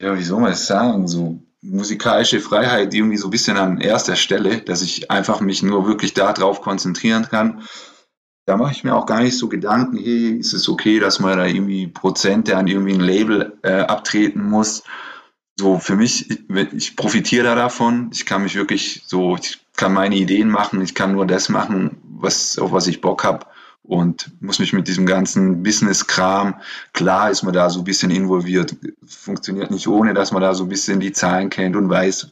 ja, wie soll man es sagen, so musikalische Freiheit irgendwie so ein bisschen an erster Stelle, dass ich einfach mich nur wirklich darauf konzentrieren kann. Da mache ich mir auch gar nicht so Gedanken, hey, ist es okay, dass man da irgendwie Prozente an irgendwie ein Label äh, abtreten muss so für mich, ich, ich profitiere da davon. Ich kann mich wirklich so, ich kann meine Ideen machen, ich kann nur das machen, was, auf was ich Bock habe. und muss mich mit diesem ganzen Business-Kram, klar ist man da so ein bisschen involviert, funktioniert nicht ohne, dass man da so ein bisschen die Zahlen kennt und weiß,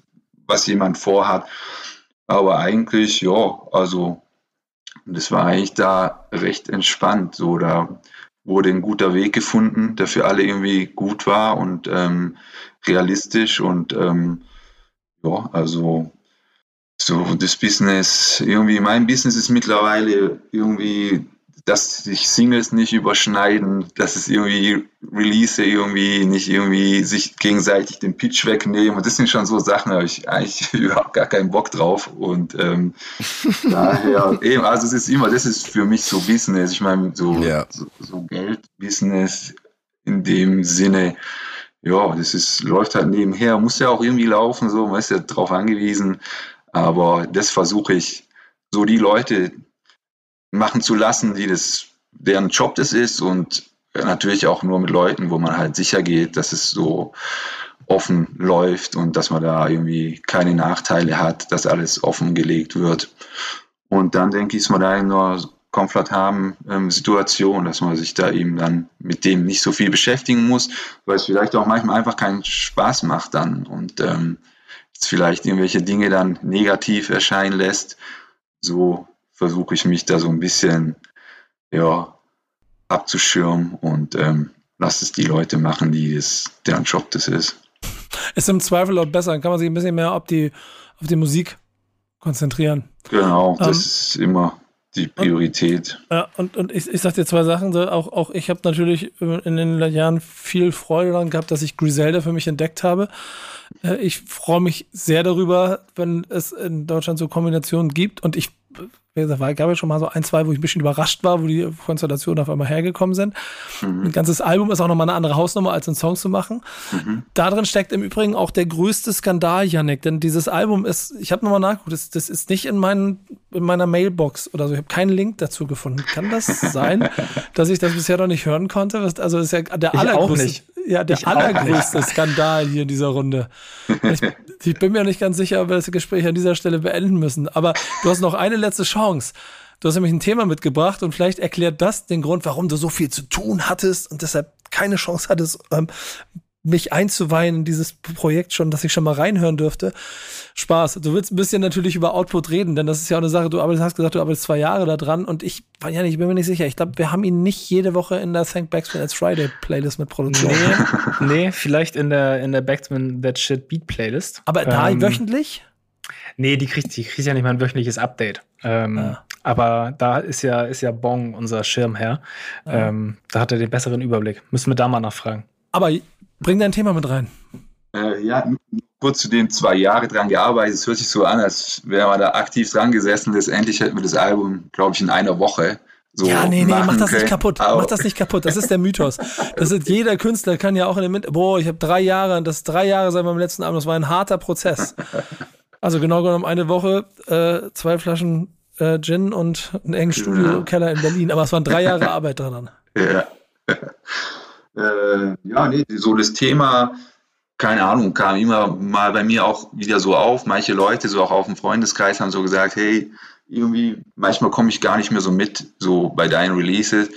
was jemand vorhat. Aber eigentlich, ja, also das war eigentlich da recht entspannt. So, da wurde ein guter Weg gefunden, der für alle irgendwie gut war und ähm, realistisch und ähm, ja, also so das Business, irgendwie mein Business ist mittlerweile irgendwie dass sich Singles nicht überschneiden, dass es irgendwie Release irgendwie nicht irgendwie sich gegenseitig den Pitch wegnehmen. Und das sind schon so Sachen, da habe ich eigentlich überhaupt gar keinen Bock drauf. Und ähm, daher, eben, also es ist immer, das ist für mich so Business. Ich meine, so, ja. so, so Geld-Business in dem Sinne, ja, das ist, läuft halt nebenher, muss ja auch irgendwie laufen, so, man ist ja drauf angewiesen. Aber das versuche ich, so die Leute, machen zu lassen, die das, deren Job das ist und natürlich auch nur mit Leuten, wo man halt sicher geht, dass es so offen läuft und dass man da irgendwie keine Nachteile hat, dass alles offengelegt wird. Und dann denke ich, ist man da in einer komfortablen ähm, Situation, dass man sich da eben dann mit dem nicht so viel beschäftigen muss, weil es vielleicht auch manchmal einfach keinen Spaß macht dann und ähm, vielleicht irgendwelche Dinge dann negativ erscheinen lässt. So versuche ich mich da so ein bisschen ja, abzuschirmen und ähm, lass es die Leute machen, die es, deren Job das ist. Ist im Zweifel auch besser, dann kann man sich ein bisschen mehr auf die, auf die Musik konzentrieren. Genau, das ähm, ist immer die Priorität. Und, ja, und, und ich, ich sag dir zwei Sachen. So, auch, auch ich habe natürlich in den Jahren viel Freude daran gehabt, dass ich Griselda für mich entdeckt habe. Äh, ich freue mich sehr darüber, wenn es in Deutschland so Kombinationen gibt. Und ich wie gesagt, war, gab ja schon mal so ein, zwei, wo ich ein bisschen überrascht war, wo die Konstellationen auf einmal hergekommen sind. Mhm. Ein ganzes Album ist auch nochmal eine andere Hausnummer, als einen Song zu machen. Mhm. Da drin steckt im Übrigen auch der größte Skandal, Yannick, denn dieses Album ist, ich habe nochmal nachgeguckt, das, das, ist nicht in, meinen, in meiner Mailbox oder so. Ich habe keinen Link dazu gefunden. Kann das sein, dass ich das bisher noch nicht hören konnte? Also, das ist ja der allergrößte, ja, der allergrößte Skandal hier in dieser Runde. Ich, ich bin mir nicht ganz sicher, ob wir das Gespräch an dieser Stelle beenden müssen. Aber du hast noch eine letzte Chance. Du hast nämlich ein Thema mitgebracht und vielleicht erklärt das den Grund, warum du so viel zu tun hattest und deshalb keine Chance hattest, ähm, mich einzuweihen in dieses Projekt schon, dass ich schon mal reinhören dürfte. Spaß. Du willst ein bisschen natürlich über Output reden, denn das ist ja auch eine Sache, du arbeitest, hast gesagt, du arbeitest zwei Jahre da dran und ich ja nicht, ich bin mir nicht sicher. Ich glaube, wir haben ihn nicht jede Woche in der Thank Backspin It's Friday Playlist mit Produktion. Nee, nee, vielleicht in der, in der Backspin That Shit Beat Playlist. Aber da ähm, wöchentlich? Nee, die kriegt, die kriegt ja nicht mal ein wöchentliches Update. Ähm, ah. Aber da ist ja, ist ja Bong unser Schirmherr. Ah. Ähm, da hat er den besseren Überblick. Müssen wir da mal nachfragen. Aber bring dein Thema mit rein. Äh, ja, kurz zu den zwei Jahre dran gearbeitet. Es hört sich so an, als wäre man da aktiv dran gesessen. Letztendlich hätten wir das Album, glaube ich, in einer Woche so ja, nee, nee, mach das nicht kaputt. Mach das nicht kaputt. Das ist der Mythos. Das ist, jeder Künstler kann ja auch in dem Mit boah, ich habe drei Jahre, das drei Jahre seit meinem letzten Album, das war ein harter Prozess. Also genau genommen eine Woche, äh, zwei Flaschen äh, Gin und einen engen Studiokeller in Berlin. Aber es waren drei Jahre Arbeit dran. Ja. Äh, ja, nee, so das Thema, keine Ahnung, kam immer mal bei mir auch wieder so auf. Manche Leute, so auch auf dem Freundeskreis, haben so gesagt, hey, irgendwie, manchmal komme ich gar nicht mehr so mit, so bei deinen Releases.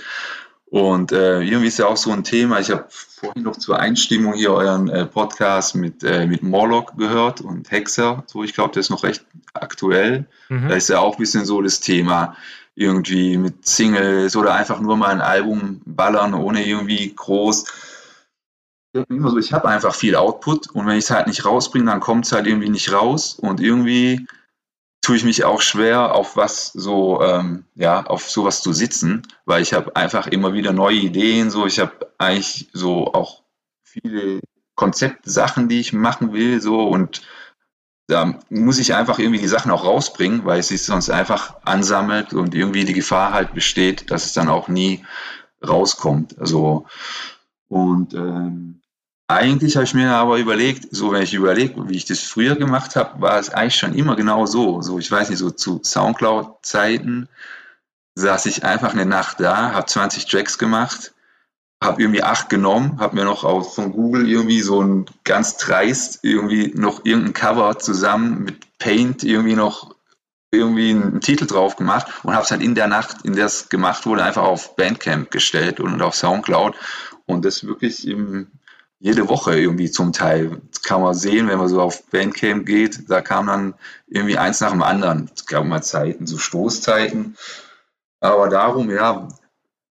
Und äh, irgendwie ist ja auch so ein Thema. Ich habe vorhin noch zur Einstimmung hier euren äh, Podcast mit, äh, mit Morlock gehört und Hexer. So, ich glaube, der ist noch recht aktuell. Mhm. Da ist ja auch ein bisschen so das Thema irgendwie mit Singles oder einfach nur mal ein Album ballern, ohne irgendwie groß. Immer so, ich habe einfach viel Output und wenn ich es halt nicht rausbringe, dann kommt es halt irgendwie nicht raus. Und irgendwie tue ich mich auch schwer, auf was so, ähm, ja, auf sowas zu sitzen, weil ich habe einfach immer wieder neue Ideen, so, ich habe eigentlich so auch viele Konzeptsachen, die ich machen will, so, und da muss ich einfach irgendwie die Sachen auch rausbringen, weil es sich sonst einfach ansammelt und irgendwie die Gefahr halt besteht, dass es dann auch nie rauskommt. Also, und ähm, eigentlich habe ich mir aber überlegt, so wenn ich überlege, wie ich das früher gemacht habe, war es eigentlich schon immer genau so. So, ich weiß nicht, so zu Soundcloud-Zeiten saß ich einfach eine Nacht da, habe 20 Tracks gemacht, habe irgendwie acht genommen, habe mir noch auch von Google irgendwie so ein ganz dreist irgendwie noch irgendein Cover zusammen mit Paint irgendwie noch irgendwie einen Titel drauf gemacht und habe es halt in der Nacht, in der es gemacht wurde, einfach auf Bandcamp gestellt und auf Soundcloud. Und das wirklich im, jede Woche irgendwie zum Teil. Das kann man sehen, wenn man so auf Bandcamp geht, da kam dann irgendwie eins nach dem anderen. Es gab mal Zeiten, so Stoßzeiten. Aber darum, ja,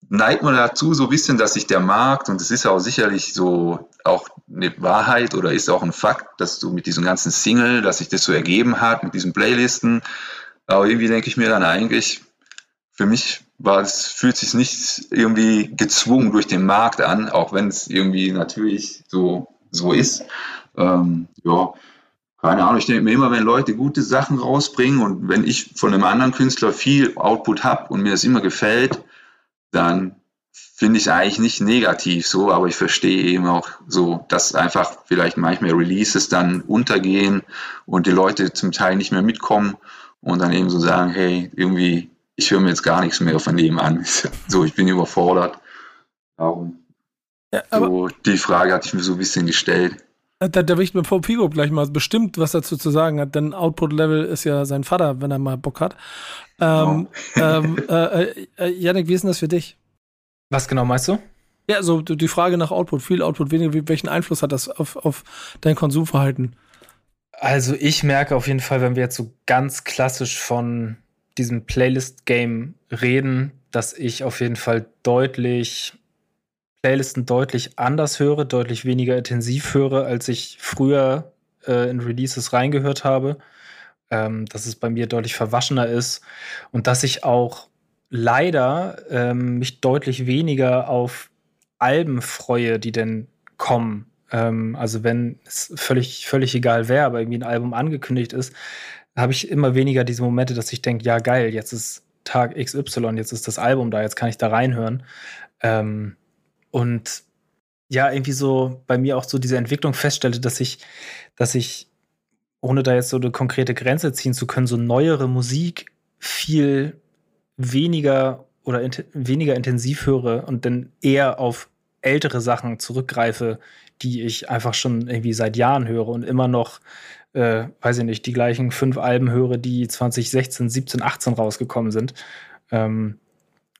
neigt man dazu so ein bisschen, dass sich der Markt, und es ist auch sicherlich so auch eine Wahrheit oder ist auch ein Fakt, dass du mit diesem ganzen Single, dass sich das so ergeben hat, mit diesen Playlisten, aber irgendwie denke ich mir dann eigentlich, für mich war es, fühlt sich nicht irgendwie gezwungen durch den Markt an, auch wenn es irgendwie natürlich so, so ist. Ähm, ja, keine Ahnung, ich denke mir immer, wenn Leute gute Sachen rausbringen und wenn ich von einem anderen Künstler viel Output habe und mir es immer gefällt, dann finde ich eigentlich nicht negativ so, aber ich verstehe eben auch so, dass einfach vielleicht manchmal Releases dann untergehen und die Leute zum Teil nicht mehr mitkommen und dann eben so sagen, hey, irgendwie, ich höre mir jetzt gar nichts mehr von dem an. so, ich bin überfordert. Darum. Ja, so, die Frage hatte ich mir so ein bisschen gestellt. Da, da will ich mir vor Pigo gleich mal bestimmt was dazu zu sagen hat, denn Output-Level ist ja sein Vater, wenn er mal Bock hat. Ähm, oh. ähm, äh, äh, Janik, wie ist denn das für dich? Was genau meinst du? Ja, so die Frage nach Output, viel Output, weniger, welchen Einfluss hat das auf, auf dein Konsumverhalten? Also ich merke auf jeden Fall, wenn wir jetzt so ganz klassisch von diesem Playlist-Game reden, dass ich auf jeden Fall deutlich Playlisten deutlich anders höre, deutlich weniger intensiv höre, als ich früher äh, in Releases reingehört habe. Ähm, dass es bei mir deutlich verwaschener ist und dass ich auch leider ähm, mich deutlich weniger auf Alben freue, die denn kommen. Ähm, also wenn es völlig, völlig egal wäre, aber irgendwie ein Album angekündigt ist, habe ich immer weniger diese Momente, dass ich denke, ja geil, jetzt ist Tag XY, jetzt ist das Album da, jetzt kann ich da reinhören. Ähm, und ja, irgendwie so bei mir auch so diese Entwicklung feststellte, dass ich, dass ich, ohne da jetzt so eine konkrete Grenze ziehen zu können, so neuere Musik viel weniger oder int weniger intensiv höre und dann eher auf ältere Sachen zurückgreife, die ich einfach schon irgendwie seit Jahren höre und immer noch, äh, weiß ich nicht, die gleichen fünf Alben höre, die 2016, 17, 18 rausgekommen sind. Ähm,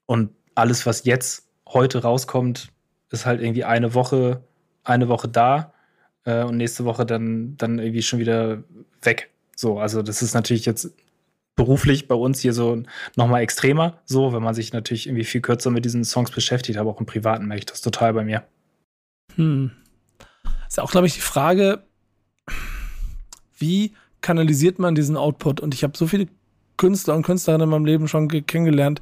und alles, was jetzt heute rauskommt, ist halt irgendwie eine Woche, eine Woche da äh, und nächste Woche dann, dann irgendwie schon wieder weg. So, also das ist natürlich jetzt beruflich bei uns hier so nochmal extremer, so, wenn man sich natürlich irgendwie viel kürzer mit diesen Songs beschäftigt, aber auch im Privaten merke ich das total bei mir. Hm. Ist auch, glaube ich, die Frage, wie kanalisiert man diesen Output? Und ich habe so viele Künstler und Künstlerinnen in meinem Leben schon kennengelernt,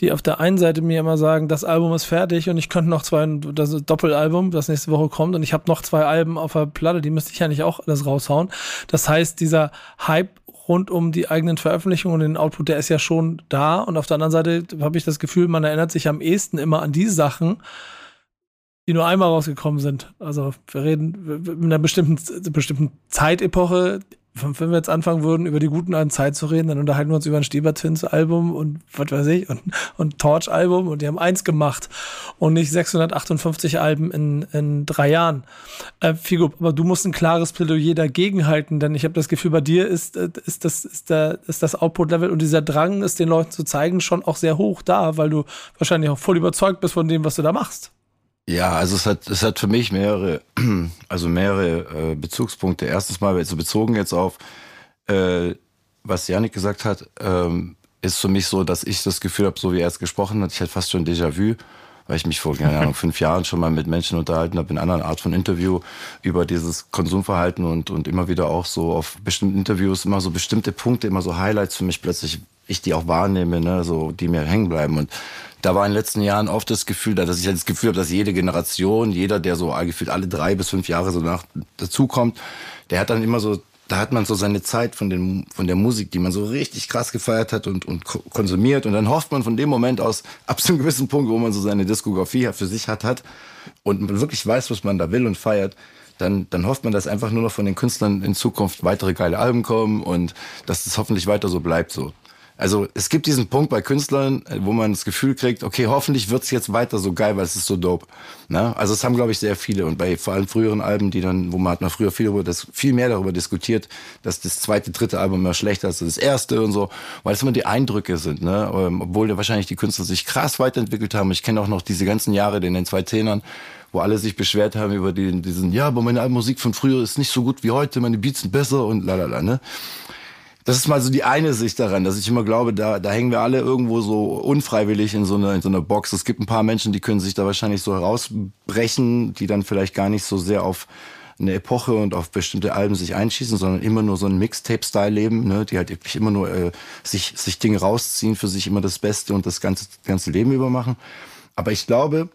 die auf der einen Seite mir immer sagen, das Album ist fertig und ich könnte noch zwei, das Doppelalbum, das nächste Woche kommt und ich habe noch zwei Alben auf der Platte, die müsste ich ja nicht auch alles raushauen. Das heißt, dieser Hype rund um die eigenen Veröffentlichungen und den Output, der ist ja schon da und auf der anderen Seite habe ich das Gefühl, man erinnert sich am ehesten immer an die Sachen, die nur einmal rausgekommen sind. Also wir reden in einer bestimmten, bestimmten Zeitepoche. Wenn wir jetzt anfangen würden, über die guten alten Zeit zu reden, dann unterhalten wir uns über ein Stieber-Twins-Album und was weiß ich, und, und Torch-Album und die haben eins gemacht und nicht 658 Alben in, in drei Jahren. Äh, Figo, aber du musst ein klares Plädoyer dagegen halten, denn ich habe das Gefühl, bei dir ist, äh, ist das, ist, ist das Output-Level und dieser Drang, es den Leuten zu zeigen, schon auch sehr hoch da, weil du wahrscheinlich auch voll überzeugt bist von dem, was du da machst. Ja, also es hat, es hat für mich mehrere, also mehrere äh, Bezugspunkte. Erstens mal, also bezogen jetzt auf, äh, was Janik gesagt hat, ähm, ist für mich so, dass ich das Gefühl habe, so wie er es gesprochen hat, ich hatte fast schon Déjà-vu, weil ich mich vor, keine Ahnung, fünf Jahren schon mal mit Menschen unterhalten habe, in einer Art von Interview über dieses Konsumverhalten und, und immer wieder auch so auf bestimmten Interviews immer so bestimmte Punkte, immer so Highlights für mich plötzlich, ich die auch wahrnehme, ne, so, die mir hängen bleiben. Und da war in den letzten Jahren oft das Gefühl, dass ich das Gefühl habe, dass jede Generation, jeder, der so gefühlt alle drei bis fünf Jahre so nach dazukommt, der hat dann immer so, da hat man so seine Zeit von, den, von der Musik, die man so richtig krass gefeiert hat und, und konsumiert. Und dann hofft man von dem Moment aus, ab zu einem gewissen Punkt, wo man so seine Diskografie für sich hat, hat und man wirklich weiß, was man da will und feiert, dann, dann hofft man, dass einfach nur noch von den Künstlern in Zukunft weitere geile Alben kommen und dass es hoffentlich weiter so bleibt so. Also es gibt diesen Punkt bei Künstlern, wo man das Gefühl kriegt, okay, hoffentlich wird's jetzt weiter so geil, weil es ist so dope. Ne? Also es haben, glaube ich, sehr viele. Und bei vor allem früheren Alben, die dann, wo man hat mal früher viel, darüber, das, viel mehr darüber diskutiert, dass das zweite, dritte Album immer schlechter ist als das erste und so, weil es immer die Eindrücke sind. Ne? Ähm, obwohl wahrscheinlich die Künstler sich krass weiterentwickelt haben. Ich kenne auch noch diese ganzen Jahre in den zwei Zehnern, wo alle sich beschwert haben über den, diesen, ja, aber meine Musik von früher ist nicht so gut wie heute, meine Beats sind besser und lalala, ne? Das ist mal so die eine Sicht daran, dass ich immer glaube, da, da hängen wir alle irgendwo so unfreiwillig in so, einer, in so einer Box. Es gibt ein paar Menschen, die können sich da wahrscheinlich so herausbrechen, die dann vielleicht gar nicht so sehr auf eine Epoche und auf bestimmte Alben sich einschießen, sondern immer nur so ein Mixtape-Style leben, ne, die halt wirklich immer nur äh, sich, sich Dinge rausziehen, für sich immer das Beste und das ganze, ganze Leben über machen. Aber ich glaube,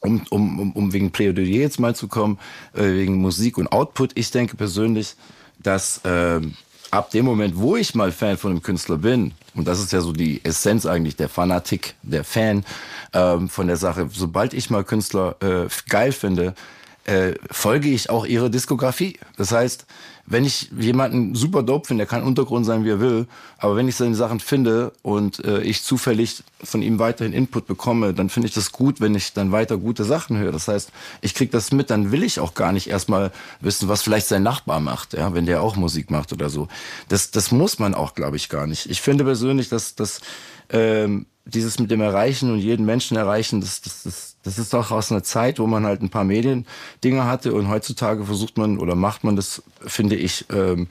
um, um, um wegen Plädoyer jetzt mal zu kommen, äh, wegen Musik und Output, ich denke persönlich, dass äh, ab dem Moment, wo ich mal Fan von einem Künstler bin, und das ist ja so die Essenz eigentlich, der Fanatik, der Fan ähm, von der Sache, sobald ich mal Künstler äh, geil finde, äh, folge ich auch ihre Diskografie. Das heißt, wenn ich jemanden super dope finde, der kann Untergrund sein, wie er will, aber wenn ich seine Sachen finde und äh, ich zufällig von ihm weiterhin Input bekomme, dann finde ich das gut, wenn ich dann weiter gute Sachen höre. Das heißt, ich krieg das mit, dann will ich auch gar nicht erstmal wissen, was vielleicht sein Nachbar macht, ja, wenn der auch Musik macht oder so. Das, das muss man auch, glaube ich, gar nicht. Ich finde persönlich, dass, dass ähm, dieses mit dem Erreichen und jeden Menschen erreichen, das, das, das, das ist doch aus einer Zeit, wo man halt ein paar Mediendinge hatte und heutzutage versucht man oder macht man das, finde ich, ähm,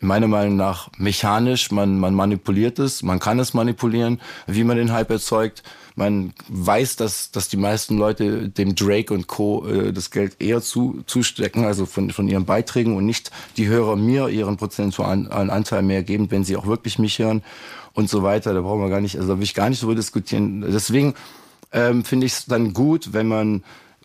meiner Meinung nach mechanisch. Man, man manipuliert es, man kann es manipulieren, wie man den Hype erzeugt. Man weiß, dass, dass die meisten Leute dem Drake und Co. Äh, das Geld eher zu, zustecken, also von, von ihren Beiträgen und nicht die Hörer mir ihren prozentualen Anteil mehr geben, wenn sie auch wirklich mich hören und so weiter. Da brauchen wir gar nicht, also da will ich gar nicht drüber diskutieren. Deswegen ähm, finde ich es dann gut, wenn man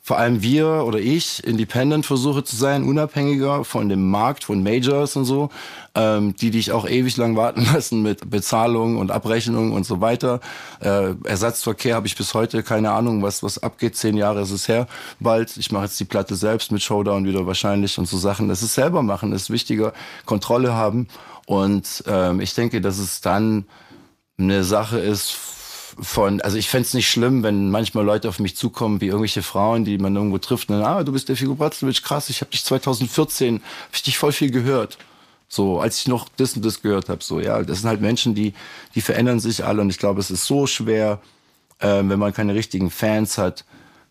vor allem wir oder ich independent versuche zu sein, unabhängiger von dem Markt, von Majors und so, ähm, die dich auch ewig lang warten lassen mit Bezahlung und Abrechnung und so weiter. Äh, Ersatzverkehr habe ich bis heute keine Ahnung, was was abgeht. Zehn Jahre ist es her, bald. Ich mache jetzt die Platte selbst mit Showdown wieder wahrscheinlich und so Sachen. Das ist selber machen, ist wichtiger. Kontrolle haben und ähm, ich denke, dass es dann eine Sache ist von, also ich fände nicht schlimm, wenn manchmal Leute auf mich zukommen, wie irgendwelche Frauen, die man irgendwo trifft, und dann, ah, du bist der Figur Bratzlowitsch, krass, ich habe dich 2014, hab ich dich voll viel gehört. So, als ich noch das und das gehört habe, so, ja, das sind halt Menschen, die, die verändern sich alle und ich glaube, es ist so schwer, äh, wenn man keine richtigen Fans hat,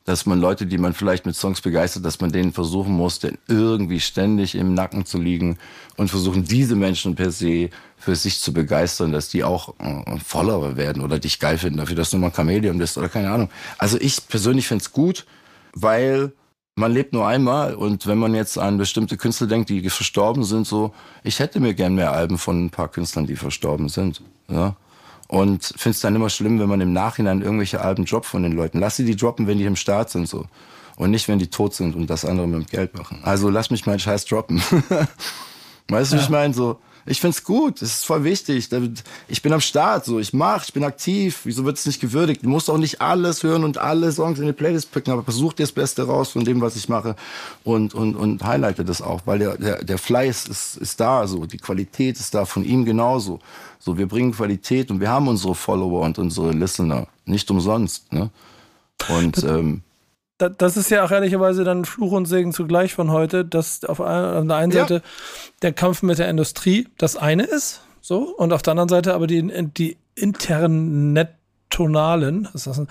dass man Leute, die man vielleicht mit Songs begeistert, dass man denen versuchen muss, denn irgendwie ständig im Nacken zu liegen und versuchen, diese Menschen per se für sich zu begeistern, dass die auch äh, Follower werden oder dich geil finden dafür, dass du mal Chameleon bist oder keine Ahnung. Also ich persönlich find's gut, weil man lebt nur einmal und wenn man jetzt an bestimmte Künstler denkt, die verstorben sind, so, ich hätte mir gern mehr Alben von ein paar Künstlern, die verstorben sind. Ja? Und finde es dann immer schlimm, wenn man im Nachhinein irgendwelche Alben droppt von den Leuten. Lass sie die droppen, wenn die im Start sind so. Und nicht, wenn die tot sind und das andere mit dem Geld machen. Also lass mich meinen Scheiß droppen. weißt du, ja. ich meine? So, ich find's gut, es ist voll wichtig. Ich bin am Start, so ich mach, ich bin aktiv. Wieso wird es nicht gewürdigt? Du musst auch nicht alles hören und alle Songs in die Playlist picken, aber versuch dir das Beste raus von dem, was ich mache und und und highlighte das auch, weil der der, der Fleiß ist ist da, so die Qualität ist da von ihm genauso. So wir bringen Qualität und wir haben unsere Follower und unsere Listener nicht umsonst, ne? Und ähm, das ist ja auch ehrlicherweise dann Fluch und Segen zugleich von heute, dass auf, der einen Seite ja. der Kampf mit der Industrie das eine ist, so, und auf der anderen Seite aber die, die internetonalen, das heißt,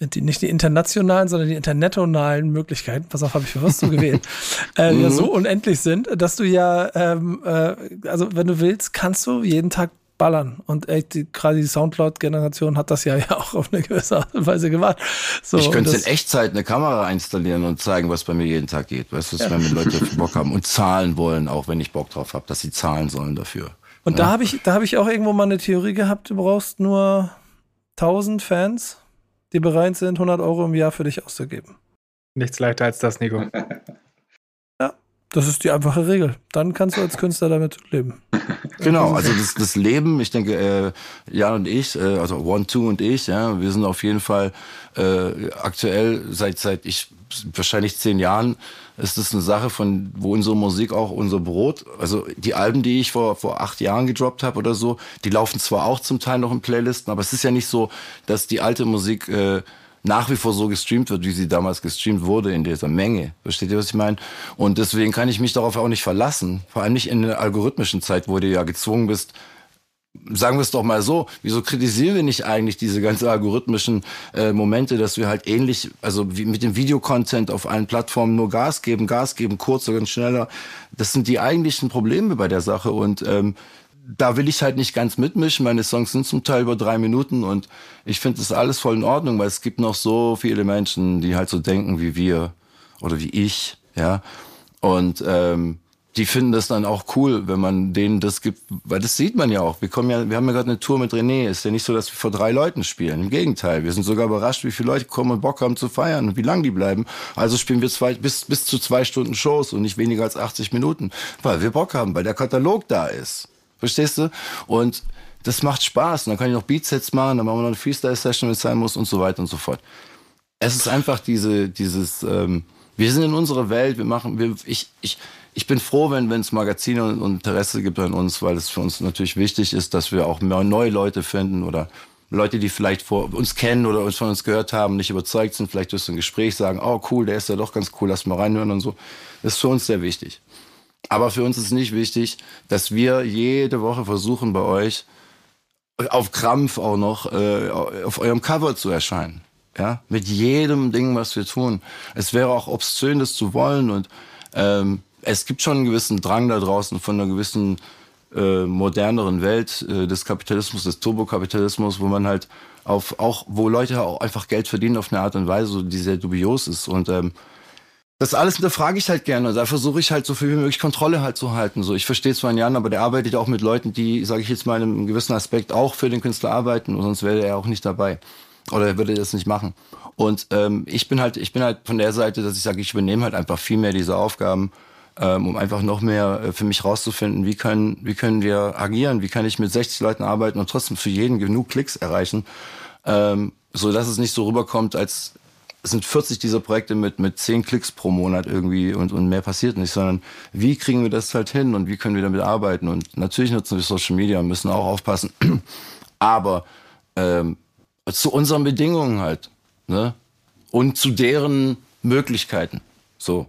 die, nicht die internationalen, sondern die internetonalen Möglichkeiten, was auch habe ich für was so gewählt, äh, mhm. ja so unendlich sind, dass du ja, ähm, äh, also wenn du willst, kannst du jeden Tag ballern. Und echt, die, gerade die Soundcloud-Generation hat das ja, ja auch auf eine gewisse Art und Weise gemacht. So, ich könnte in Echtzeit eine Kamera installieren und zeigen, was bei mir jeden Tag geht. Weißt du, ja. wenn Leute Bock haben und zahlen wollen, auch wenn ich Bock drauf habe, dass sie zahlen sollen dafür. Und ja. da habe ich, da habe ich auch irgendwo mal eine Theorie gehabt, du brauchst nur 1000 Fans, die bereit sind, 100 Euro im Jahr für dich auszugeben. Nichts leichter als das, Nico. das ist die einfache Regel. Dann kannst du als Künstler damit leben. Genau, also das, das Leben, ich denke, äh, Jan und ich, äh, also One, Two und ich, ja, wir sind auf jeden Fall äh, aktuell seit seit ich wahrscheinlich zehn Jahren ist das eine Sache von, wo unsere Musik auch unser Brot, also die Alben, die ich vor, vor acht Jahren gedroppt habe oder so, die laufen zwar auch zum Teil noch in Playlisten, aber es ist ja nicht so, dass die alte Musik äh, nach wie vor so gestreamt wird, wie sie damals gestreamt wurde in dieser Menge. Versteht ihr, was ich meine? Und deswegen kann ich mich darauf auch nicht verlassen. Vor allem nicht in der algorithmischen Zeit, wo du ja gezwungen bist, sagen wir es doch mal so, wieso kritisieren wir nicht eigentlich diese ganzen algorithmischen äh, Momente, dass wir halt ähnlich, also wie mit dem Videocontent auf allen Plattformen nur Gas geben, Gas geben, kurzer und schneller. Das sind die eigentlichen Probleme bei der Sache und ähm, da will ich halt nicht ganz mitmischen. Meine Songs sind zum Teil über drei Minuten und ich finde das alles voll in Ordnung, weil es gibt noch so viele Menschen, die halt so denken wie wir oder wie ich, ja. Und ähm, die finden das dann auch cool, wenn man denen das gibt, weil das sieht man ja auch. Wir kommen ja, wir haben ja gerade eine Tour mit René. Ist ja nicht so, dass wir vor drei Leuten spielen. Im Gegenteil, wir sind sogar überrascht, wie viele Leute kommen und Bock haben zu feiern und wie lang die bleiben. Also spielen wir zwei, bis, bis zu zwei Stunden Shows und nicht weniger als 80 Minuten, weil wir Bock haben, weil der Katalog da ist. Verstehst du? Und das macht Spaß. Und dann kann ich noch Beatsets machen, dann machen wir noch eine Freestyle-Session, wenn es sein muss und so weiter und so fort. Es ist einfach diese, dieses, ähm, wir sind in unserer Welt, wir machen, wir, ich, ich, ich bin froh, wenn es Magazine und Interesse gibt an uns, weil es für uns natürlich wichtig ist, dass wir auch neue Leute finden oder Leute, die vielleicht vor uns kennen oder uns von uns gehört haben, nicht überzeugt sind, vielleicht durch so ein Gespräch sagen, oh cool, der ist ja doch ganz cool, lass mal reinhören und so. Das ist für uns sehr wichtig. Aber für uns ist nicht wichtig, dass wir jede Woche versuchen, bei euch auf Krampf auch noch äh, auf eurem Cover zu erscheinen. Ja, mit jedem Ding, was wir tun. Es wäre auch obszön, das zu wollen und ähm, es gibt schon einen gewissen Drang da draußen von einer gewissen äh, moderneren Welt äh, des Kapitalismus, des Turbokapitalismus, wo man halt auf auch, wo Leute auch einfach Geld verdienen auf eine Art und Weise, die sehr dubios ist. Und ähm, das alles hinterfrage ich halt gerne. Da versuche ich halt so viel wie möglich Kontrolle halt zu halten. So, ich verstehe zwar Jan, aber der arbeitet auch mit Leuten, die, sage ich jetzt mal, in einem gewissen Aspekt auch für den Künstler arbeiten, sonst wäre er auch nicht dabei. Oder er würde das nicht machen. Und ähm, ich bin halt, ich bin halt von der Seite, dass ich sage, ich übernehme halt einfach viel mehr diese Aufgaben ähm, um einfach noch mehr äh, für mich rauszufinden, wie können, wie können wir agieren, wie kann ich mit 60 Leuten arbeiten und trotzdem für jeden genug Klicks erreichen, ähm, so dass es nicht so rüberkommt, als es sind 40 dieser Projekte mit, mit 10 Klicks pro Monat irgendwie und, und mehr passiert nicht, sondern wie kriegen wir das halt hin und wie können wir damit arbeiten? Und natürlich nutzen wir Social Media und müssen auch aufpassen, aber ähm, zu unseren Bedingungen halt ne? und zu deren Möglichkeiten. So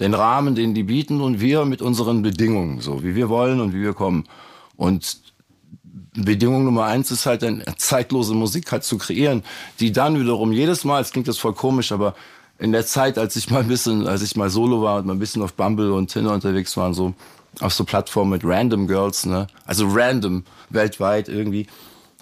den Rahmen, den die bieten und wir mit unseren Bedingungen, so wie wir wollen und wie wir kommen. Und Bedingung Nummer eins ist halt eine zeitlose Musik halt zu kreieren, die dann wiederum jedes Mal, es klingt das voll komisch, aber in der Zeit, als ich mal ein bisschen, als ich mal solo war und mal ein bisschen auf Bumble und Tinder unterwegs war und so, auf so Plattformen mit Random Girls, ne, also random weltweit irgendwie,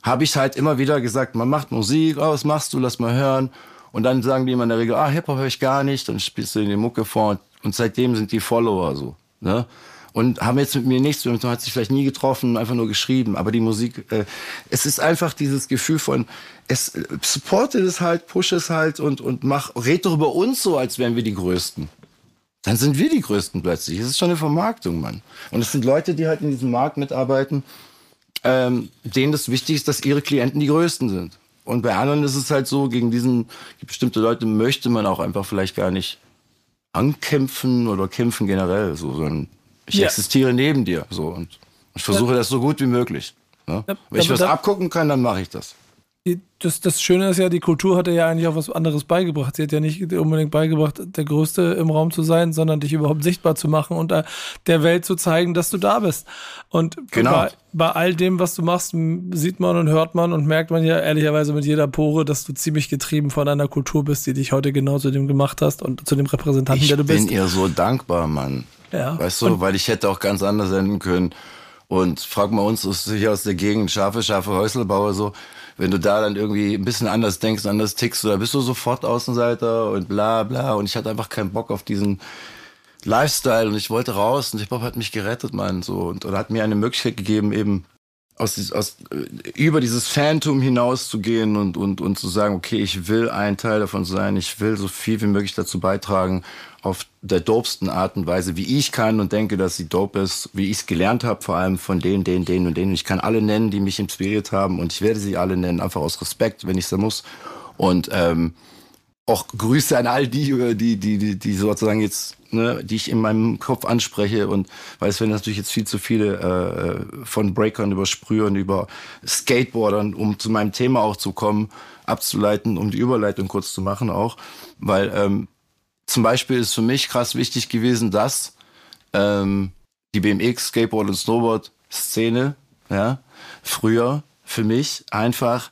habe ich halt immer wieder gesagt, man macht Musik, oh, was machst du, lass mal hören. Und dann sagen die immer in der Regel, ah, Hip-Hop höre ich gar nicht, dann spielst du in die Mucke vor und und seitdem sind die Follower so. Ne? Und haben jetzt mit mir nichts, man hat sich vielleicht nie getroffen, einfach nur geschrieben. Aber die Musik, äh, es ist einfach dieses Gefühl von, es äh, supportet es halt, push es halt und, und mach, red doch über uns so, als wären wir die Größten. Dann sind wir die Größten plötzlich. Es ist schon eine Vermarktung, Mann. Und es sind Leute, die halt in diesem Markt mitarbeiten, ähm, denen das wichtig ist, dass ihre Klienten die Größten sind. Und bei anderen ist es halt so, gegen diesen bestimmte Leute möchte man auch einfach vielleicht gar nicht ankämpfen oder kämpfen generell, so, sondern ich ja. existiere neben dir, so und ich versuche ja. das so gut wie möglich. Ne? Ja, Wenn ich was abgucken kann, dann mache ich das das, das Schöne ist ja, die Kultur hat dir ja eigentlich auch was anderes beigebracht. Sie hat ja nicht unbedingt beigebracht, der Größte im Raum zu sein, sondern dich überhaupt sichtbar zu machen und der Welt zu zeigen, dass du da bist. Und genau. bei, bei all dem, was du machst, sieht man und hört man und merkt man ja ehrlicherweise mit jeder Pore, dass du ziemlich getrieben von einer Kultur bist, die dich heute genau zu dem gemacht hast und zu dem Repräsentanten, ich der du bist. Ich bin ihr so dankbar, Mann. Ja. Weißt du, und weil ich hätte auch ganz anders enden können. Und frag mal uns hier aus der Gegend, scharfe, scharfe Häuselbauer so wenn du da dann irgendwie ein bisschen anders denkst, anders tickst, da bist du sofort Außenseiter und bla bla. Und ich hatte einfach keinen Bock auf diesen Lifestyle und ich wollte raus und Hip-Hop hat mich gerettet, Mann. So, und, und hat mir eine Möglichkeit gegeben, eben aus, aus, über dieses Phantom hinauszugehen und, und, und zu sagen, okay, ich will ein Teil davon sein, ich will so viel wie möglich dazu beitragen, auf der dopesten Art und Weise, wie ich kann und denke, dass sie dope ist, wie ich es gelernt habe, vor allem von denen, denen, denen und denen. Ich kann alle nennen, die mich inspiriert haben und ich werde sie alle nennen, einfach aus Respekt, wenn ich es muss. Und ähm, auch Grüße an all die, die, die, die, die sozusagen jetzt, ne, die ich in meinem Kopf anspreche und weil es werden natürlich jetzt viel zu viele äh, von Breakern über Sprühern, über Skateboardern, um zu meinem Thema auch zu kommen, abzuleiten, um die Überleitung kurz zu machen auch, weil ähm, zum Beispiel ist für mich krass wichtig gewesen, dass ähm, die BMX, Skateboard und Snowboard-Szene, ja, früher für mich einfach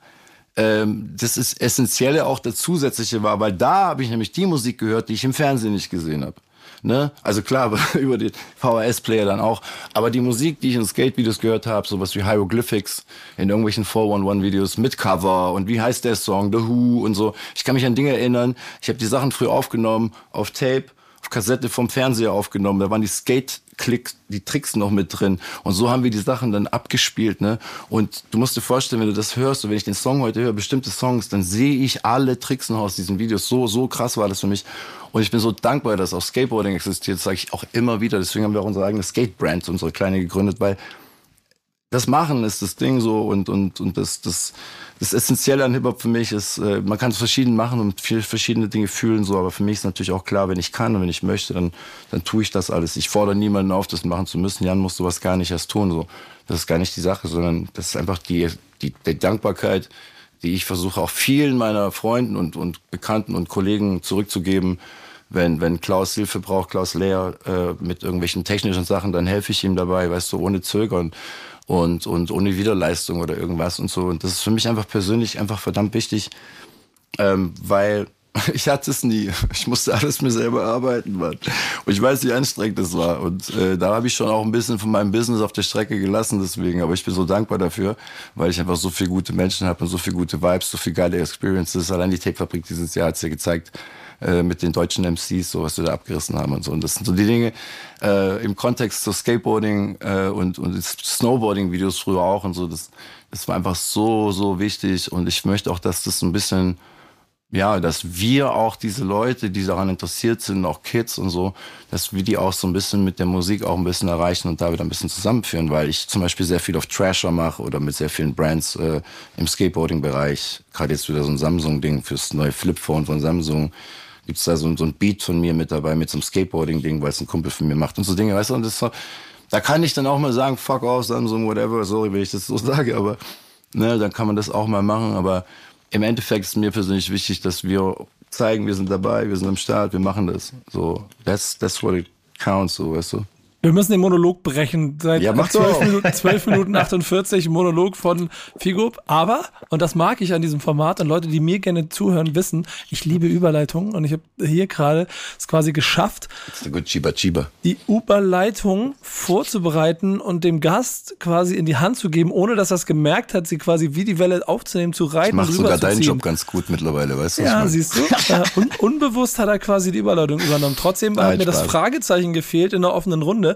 ähm, das ist Essentielle auch das Zusätzliche war, weil da habe ich nämlich die Musik gehört, die ich im Fernsehen nicht gesehen habe. Ne? Also klar, über den VHS-Player dann auch. Aber die Musik, die ich in Skate-Videos gehört habe, sowas wie Hieroglyphics, in irgendwelchen 411-Videos mit Cover und wie heißt der Song, The Who und so. Ich kann mich an Dinge erinnern. Ich habe die Sachen früher aufgenommen, auf Tape, auf Kassette vom Fernseher aufgenommen. Da waren die Skate Klicks, die Tricks noch mit drin. Und so haben wir die Sachen dann abgespielt, ne? Und du musst dir vorstellen, wenn du das hörst und wenn ich den Song heute höre, bestimmte Songs, dann sehe ich alle Tricks noch aus diesen Videos. So, so krass war das für mich. Und ich bin so dankbar, dass auch Skateboarding existiert, sage ich auch immer wieder. Deswegen haben wir auch unsere eigene Skate-Brand, unsere kleine gegründet, weil das Machen ist das Ding so und, und, und das, das, das Essentielle an Hip-Hop für mich ist, äh, man kann es verschieden machen und viel, verschiedene Dinge fühlen, so, aber für mich ist natürlich auch klar, wenn ich kann und wenn ich möchte, dann, dann tue ich das alles. Ich fordere niemanden auf, das machen zu müssen. Jan muss sowas gar nicht erst tun. So. Das ist gar nicht die Sache, sondern das ist einfach die, die, die Dankbarkeit, die ich versuche auch vielen meiner Freunden und, und Bekannten und Kollegen zurückzugeben. Wenn, wenn Klaus Hilfe braucht, Klaus Lehr, äh, mit irgendwelchen technischen Sachen, dann helfe ich ihm dabei, weißt du, ohne Zögern und, und ohne Widerleistung oder irgendwas und so. Und das ist für mich einfach persönlich einfach verdammt wichtig, ähm, weil ich hatte es nie. Ich musste alles mir selber arbeiten, Mann. Und ich weiß, wie anstrengend das war. Und äh, da habe ich schon auch ein bisschen von meinem Business auf der Strecke gelassen, deswegen. Aber ich bin so dankbar dafür, weil ich einfach so viele gute Menschen habe und so viele gute Vibes, so viele geile Experiences. Allein die Tape-Fabrik dieses Jahr hat es ja gezeigt, äh, mit den deutschen MCs, so was wir da abgerissen haben und so. Und das sind so die Dinge äh, im Kontext zu Skateboarding äh, und, und Snowboarding-Videos früher auch und so. Das, das war einfach so, so wichtig. Und ich möchte auch, dass das ein bisschen ja, dass wir auch diese Leute, die daran interessiert sind, auch Kids und so, dass wir die auch so ein bisschen mit der Musik auch ein bisschen erreichen und da wieder ein bisschen zusammenführen, weil ich zum Beispiel sehr viel auf Trasher mache oder mit sehr vielen Brands äh, im Skateboarding-Bereich. Gerade jetzt wieder so ein Samsung-Ding fürs neue Flipphone von Samsung gibt's da so, so ein Beat von mir mit dabei, mit so einem Skateboarding-Ding, weil es ein Kumpel von mir macht und so Dinge, weißt du, und das da kann ich dann auch mal sagen, fuck off, Samsung, whatever, sorry, wenn ich das so sage, aber, ne, dann kann man das auch mal machen, aber im Endeffekt ist mir persönlich wichtig, dass wir zeigen, wir sind dabei, wir sind am Start, wir machen das. So, that's, that's what it counts, so, weißt du. Wir müssen den Monolog brechen. Seit Ja, mach 12, doch. Minuten, 12 Minuten 48 Monolog von Figo. Aber, und das mag ich an diesem Format, und Leute, die mir gerne zuhören, wissen, ich liebe Überleitungen. Und ich habe hier gerade es quasi geschafft, Chiba Chiba. die Überleitung vorzubereiten und dem Gast quasi in die Hand zu geben, ohne dass er es gemerkt hat, sie quasi wie die Welle aufzunehmen, zu reiten, Ich mach sogar deinen. Job ganz gut mittlerweile, weißt du? ich Ja, mein? siehst du. Äh, un unbewusst hat er quasi die Überleitung übernommen. Trotzdem hat Nein, mir das Spaß. Fragezeichen gefehlt in der offenen Runde.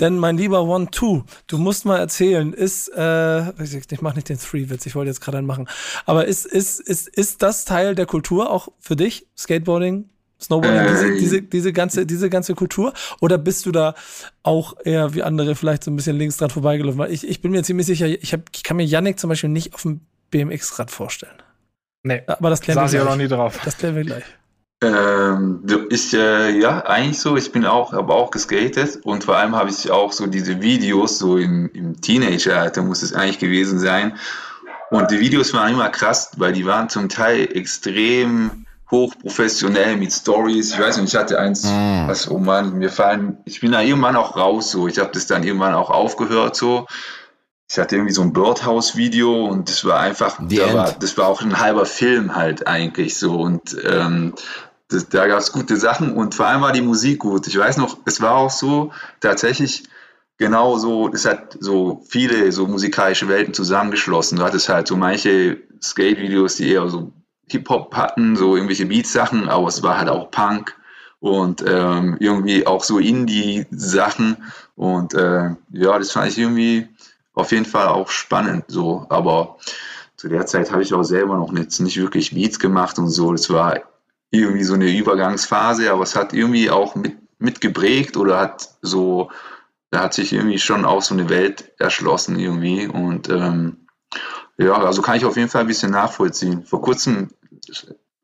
Denn mein lieber One-Two, du musst mal erzählen, ist, äh, ich ich mach nicht den Three-Witz, ich wollte jetzt gerade einen machen. Aber ist, ist, ist, ist das Teil der Kultur auch für dich? Skateboarding? Snowboarding, Äh, diese, diese, diese, ganze, diese ganze Kultur? Oder bist du da auch eher wie andere vielleicht so ein bisschen links dran vorbeigelaufen? Weil ich, ich bin mir ziemlich sicher, ich, hab, ich kann mir Yannick zum Beispiel nicht auf dem BMX-Rad vorstellen. Nee, Aber das klären wir gleich. noch nie drauf. Das klären wir gleich. Ähm, ich, äh, ja, eigentlich so. Ich bin auch, habe auch geskatet und vor allem habe ich auch so diese Videos, so im, im Teenageralter muss es eigentlich gewesen sein. Und die Videos waren immer krass, weil die waren zum Teil extrem hochprofessionell mit Stories. Ich weiß nicht, ich hatte eins, was, oh Mann, mir fallen, ich bin da irgendwann auch raus, so. Ich habe das dann irgendwann auch aufgehört, so. Ich hatte irgendwie so ein Birdhouse-Video und das war einfach, da war, das war auch ein halber Film halt eigentlich so. Und ähm, das, da gab es gute Sachen und vor allem war die Musik gut. Ich weiß noch, es war auch so tatsächlich genau so, es hat so viele so musikalische Welten zusammengeschlossen. Du hattest halt so manche Skate-Videos, die eher so Hip-Hop hatten, so irgendwelche Beats-Sachen, aber es war halt auch Punk und ähm, irgendwie auch so Indie-Sachen. Und äh, ja, das fand ich irgendwie auf jeden Fall auch spannend so, aber zu der Zeit habe ich auch selber noch nicht, nicht wirklich Beats gemacht und so. Das war irgendwie so eine Übergangsphase, aber es hat irgendwie auch mit, mitgeprägt oder hat so, da hat sich irgendwie schon auch so eine Welt erschlossen irgendwie und ähm, ja, also kann ich auf jeden Fall ein bisschen nachvollziehen. Vor kurzem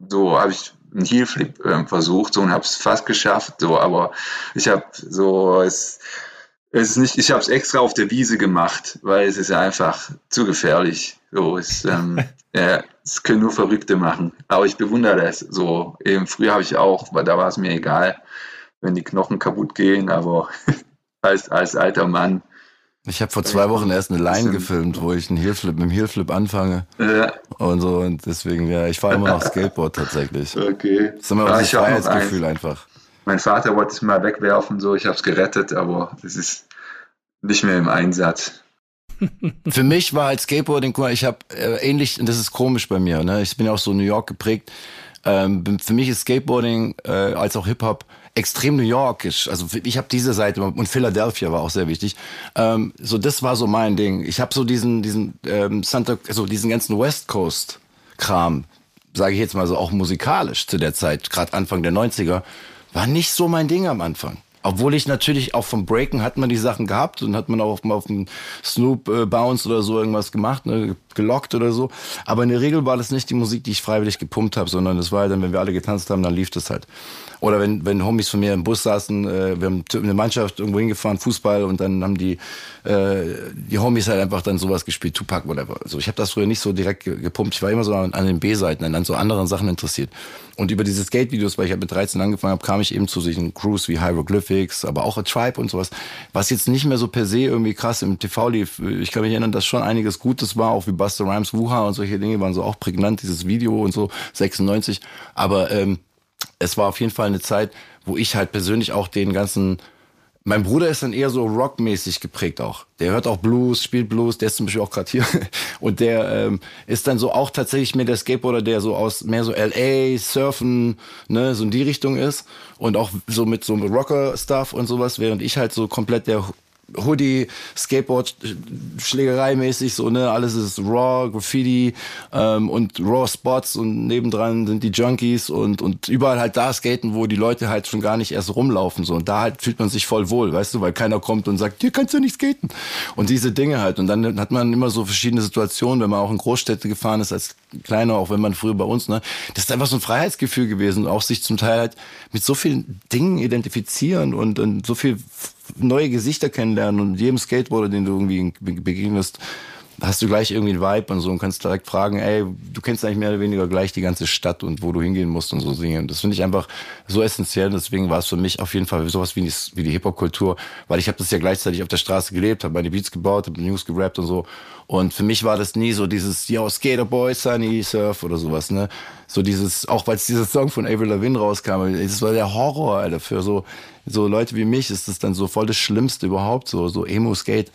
so habe ich einen Heelflip äh, versucht so, und habe es fast geschafft, so, aber ich habe so es es ist nicht, ich habe es extra auf der Wiese gemacht, weil es ist einfach zu gefährlich. So, es, ähm, ja, es können nur Verrückte machen. Aber ich bewundere das. So, eben früher habe ich auch, weil da war es mir egal, wenn die Knochen kaputt gehen, aber als, als alter Mann. Ich habe vor zwei Wochen erst eine Line gefilmt, wo ich einen Heelflip mit dem Heelflip anfange. Ja. Und so, und deswegen, ja, ich fahre immer noch Skateboard tatsächlich. Okay. Das ist immer das Freiheitsgefühl einfach. Mein Vater wollte es mal wegwerfen, so ich habe es gerettet, aber es ist nicht mehr im Einsatz. Für mich war halt Skateboarding, guck mal, ich habe äh, ähnlich, und das ist komisch bei mir, ne? ich bin ja auch so New York geprägt. Ähm, für mich ist Skateboarding äh, als auch Hip-Hop extrem New Yorkisch. Also ich habe diese Seite und Philadelphia war auch sehr wichtig. Ähm, so das war so mein Ding. Ich habe so diesen diesen ähm, Santa, also diesen ganzen West Coast Kram, sage ich jetzt mal so auch musikalisch zu der Zeit, gerade Anfang der 90er war nicht so mein Ding am Anfang. Obwohl ich natürlich auch vom Breaken hat man die Sachen gehabt und hat man auch mal auf dem Snoop äh, Bounce oder so irgendwas gemacht, ne, gelockt oder so. Aber in der Regel war das nicht die Musik, die ich freiwillig gepumpt habe, sondern das war dann, wenn wir alle getanzt haben, dann lief das halt. Oder wenn, wenn Homies von mir im Bus saßen, äh, wir haben eine Mannschaft irgendwo hingefahren, Fußball, und dann haben die, äh, die Homies halt einfach dann sowas gespielt, Tupac, whatever. Also ich habe das früher nicht so direkt gepumpt. Ich war immer so an, an den B-Seiten, an so anderen Sachen interessiert. Und über diese Skate-Videos, weil ich halt mit 13 angefangen habe, kam ich eben zu solchen Crews wie Hieroglyphics, aber auch A Tribe und sowas, was jetzt nicht mehr so per se irgendwie krass im TV lief. Ich kann mich erinnern, dass schon einiges Gutes war, auch wie Buster Rhymes, Wuha und solche Dinge waren so auch prägnant, dieses Video und so, 96. Aber ähm, es war auf jeden Fall eine Zeit, wo ich halt persönlich auch den ganzen mein Bruder ist dann eher so rockmäßig geprägt auch. Der hört auch Blues, spielt Blues, der ist zum Beispiel auch gerade hier. Und der ähm, ist dann so auch tatsächlich mehr der Skateboarder, der so aus mehr so LA, Surfen, ne, so in die Richtung ist. Und auch so mit so Rocker-Stuff und sowas, während ich halt so komplett der Hoodie, Skateboard, Schlägerei mäßig, so, ne, alles ist Raw, Graffiti ähm, und Raw Spots und nebendran sind die Junkies und, und überall halt da skaten, wo die Leute halt schon gar nicht erst rumlaufen, so. Und da halt fühlt man sich voll wohl, weißt du, weil keiner kommt und sagt, hier kannst du nicht skaten. Und diese Dinge halt. Und dann hat man immer so verschiedene Situationen, wenn man auch in Großstädte gefahren ist, als kleiner, auch wenn man früher bei uns, ne, das ist einfach so ein Freiheitsgefühl gewesen, auch sich zum Teil halt mit so vielen Dingen identifizieren und, und so viel neue Gesichter kennenlernen und jedem Skateboarder, den du irgendwie begegnest, hast du gleich irgendwie einen Vibe und so und kannst direkt fragen, ey, du kennst eigentlich mehr oder weniger gleich die ganze Stadt und wo du hingehen musst und so singen. Das finde ich einfach so essentiell. Deswegen war es für mich auf jeden Fall sowas wie die, wie die Hip-Hop-Kultur, weil ich habe das ja gleichzeitig auf der Straße gelebt, habe meine Beats gebaut, habe News gerappt und so. Und für mich war das nie so dieses, yo, Skaterboy, Sunny, Surf oder sowas, ne? So dieses, auch weil es dieser Song von Avril Lavigne rauskam, das war der Horror, Alter, für so, so Leute wie mich ist das dann so voll das Schlimmste überhaupt, so, so Emo-Skate.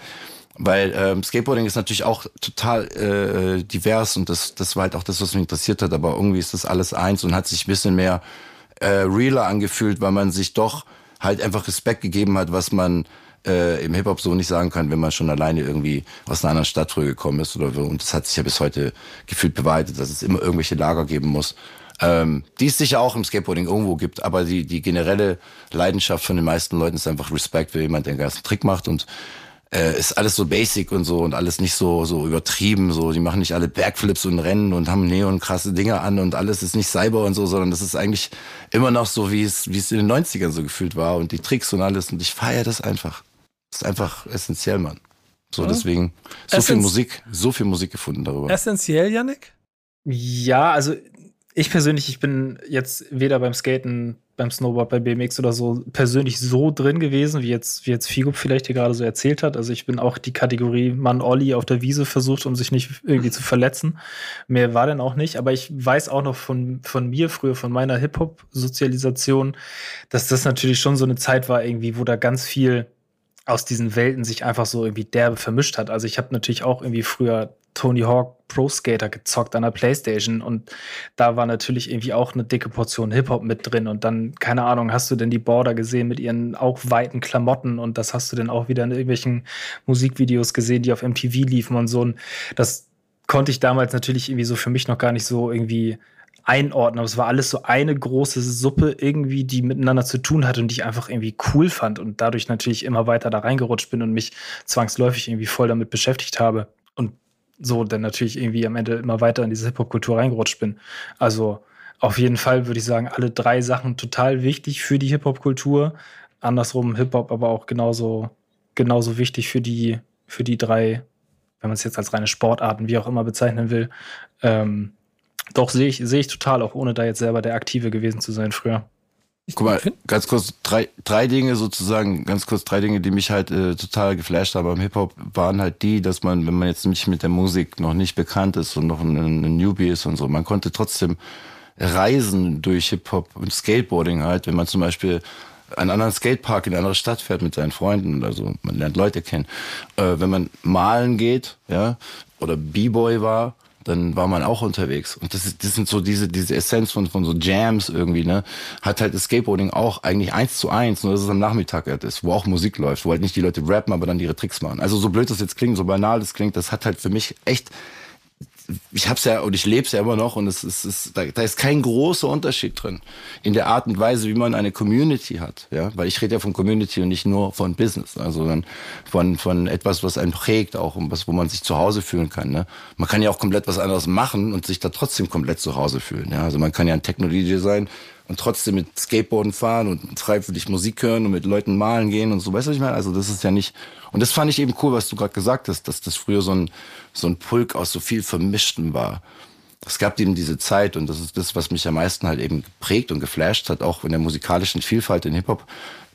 Weil ähm, Skateboarding ist natürlich auch total äh, divers und das, das war halt auch das, was mich interessiert hat. Aber irgendwie ist das alles eins und hat sich ein bisschen mehr äh, realer angefühlt, weil man sich doch halt einfach Respekt gegeben hat, was man äh, im Hip-Hop so nicht sagen kann, wenn man schon alleine irgendwie aus einer anderen Stadt früher gekommen ist oder so. Und das hat sich ja bis heute gefühlt bewahrheitet, dass es immer irgendwelche Lager geben muss. Ähm, die es sicher auch im Skateboarding irgendwo gibt, aber die, die generelle Leidenschaft von den meisten Leuten ist einfach Respekt für jemand, den ganzen Trick macht und äh, ist alles so basic und so und alles nicht so so übertrieben so die machen nicht alle Backflips und Rennen und haben neon krasse Dinge an und alles ist nicht Cyber und so sondern das ist eigentlich immer noch so wie es wie es in den 90ern so gefühlt war und die Tricks und alles und ich feiere das einfach. Das ist einfach essentiell Mann. So deswegen so Essenz viel Musik so viel Musik gefunden darüber. Essentiell Yannick? Ja also ich persönlich, ich bin jetzt weder beim Skaten, beim Snowboard, bei BMX oder so persönlich so drin gewesen, wie jetzt, wie jetzt Figo vielleicht hier gerade so erzählt hat. Also ich bin auch die Kategorie Mann Olli auf der Wiese versucht, um sich nicht irgendwie zu verletzen. Mehr war denn auch nicht. Aber ich weiß auch noch von, von mir früher, von meiner Hip-Hop-Sozialisation, dass das natürlich schon so eine Zeit war irgendwie, wo da ganz viel aus diesen Welten sich einfach so irgendwie derbe vermischt hat. Also ich habe natürlich auch irgendwie früher Tony Hawk Pro Skater gezockt an der Playstation und da war natürlich irgendwie auch eine dicke Portion Hip-Hop mit drin und dann, keine Ahnung, hast du denn die Border gesehen mit ihren auch weiten Klamotten und das hast du dann auch wieder in irgendwelchen Musikvideos gesehen, die auf MTV liefen und so und das konnte ich damals natürlich irgendwie so für mich noch gar nicht so irgendwie einordnen, aber es war alles so eine große Suppe irgendwie, die miteinander zu tun hatte und die ich einfach irgendwie cool fand und dadurch natürlich immer weiter da reingerutscht bin und mich zwangsläufig irgendwie voll damit beschäftigt habe. Und so dann natürlich irgendwie am Ende immer weiter in diese Hip-Hop-Kultur reingerutscht bin. Also auf jeden Fall würde ich sagen, alle drei Sachen total wichtig für die Hip-Hop-Kultur. Andersrum Hip-Hop aber auch genauso, genauso wichtig für die, für die drei, wenn man es jetzt als reine Sportarten, wie auch immer bezeichnen will, ähm, doch, sehe ich, sehe ich total, auch ohne da jetzt selber der Aktive gewesen zu sein früher. Guck mal, ganz kurz, drei, drei Dinge sozusagen, ganz kurz drei Dinge, die mich halt äh, total geflasht haben beim Hip-Hop, waren halt die, dass man, wenn man jetzt nicht mit der Musik noch nicht bekannt ist und noch ein, ein Newbie ist und so, man konnte trotzdem reisen durch Hip-Hop und Skateboarding halt, wenn man zum Beispiel einen anderen Skatepark in eine andere Stadt fährt mit seinen Freunden oder so, man lernt Leute kennen. Äh, wenn man malen geht, ja, oder B-Boy war, dann war man auch unterwegs. Und das, ist, das sind so diese, diese Essenz von, von so Jams irgendwie, ne? Hat halt das Skateboarding auch eigentlich eins zu eins, nur dass es am Nachmittag halt ist, wo auch Musik läuft, wo halt nicht die Leute rappen, aber dann ihre Tricks machen. Also so blöd das jetzt klingt, so banal das klingt, das hat halt für mich echt ich hab's ja und ich lebe es ja immer noch und es ist, es ist da, da, ist kein großer Unterschied drin in der Art und Weise, wie man eine Community hat, ja, weil ich rede ja von Community und nicht nur von Business, also dann von von etwas, was einen prägt, auch um was, wo man sich zu Hause fühlen kann. Ne? Man kann ja auch komplett was anderes machen und sich da trotzdem komplett zu Hause fühlen. Ja, also man kann ja ein Technologie sein und trotzdem mit Skateboarden fahren und freiwillig Musik hören und mit Leuten malen gehen und so. Weißt du, was ich meine? Also das ist ja nicht. Und das fand ich eben cool, was du gerade gesagt hast, dass das früher so ein, so ein Pulk aus so viel Vermischten war. Es gab eben diese Zeit und das ist das, was mich am meisten halt eben geprägt und geflasht hat, auch in der musikalischen Vielfalt in Hip-Hop.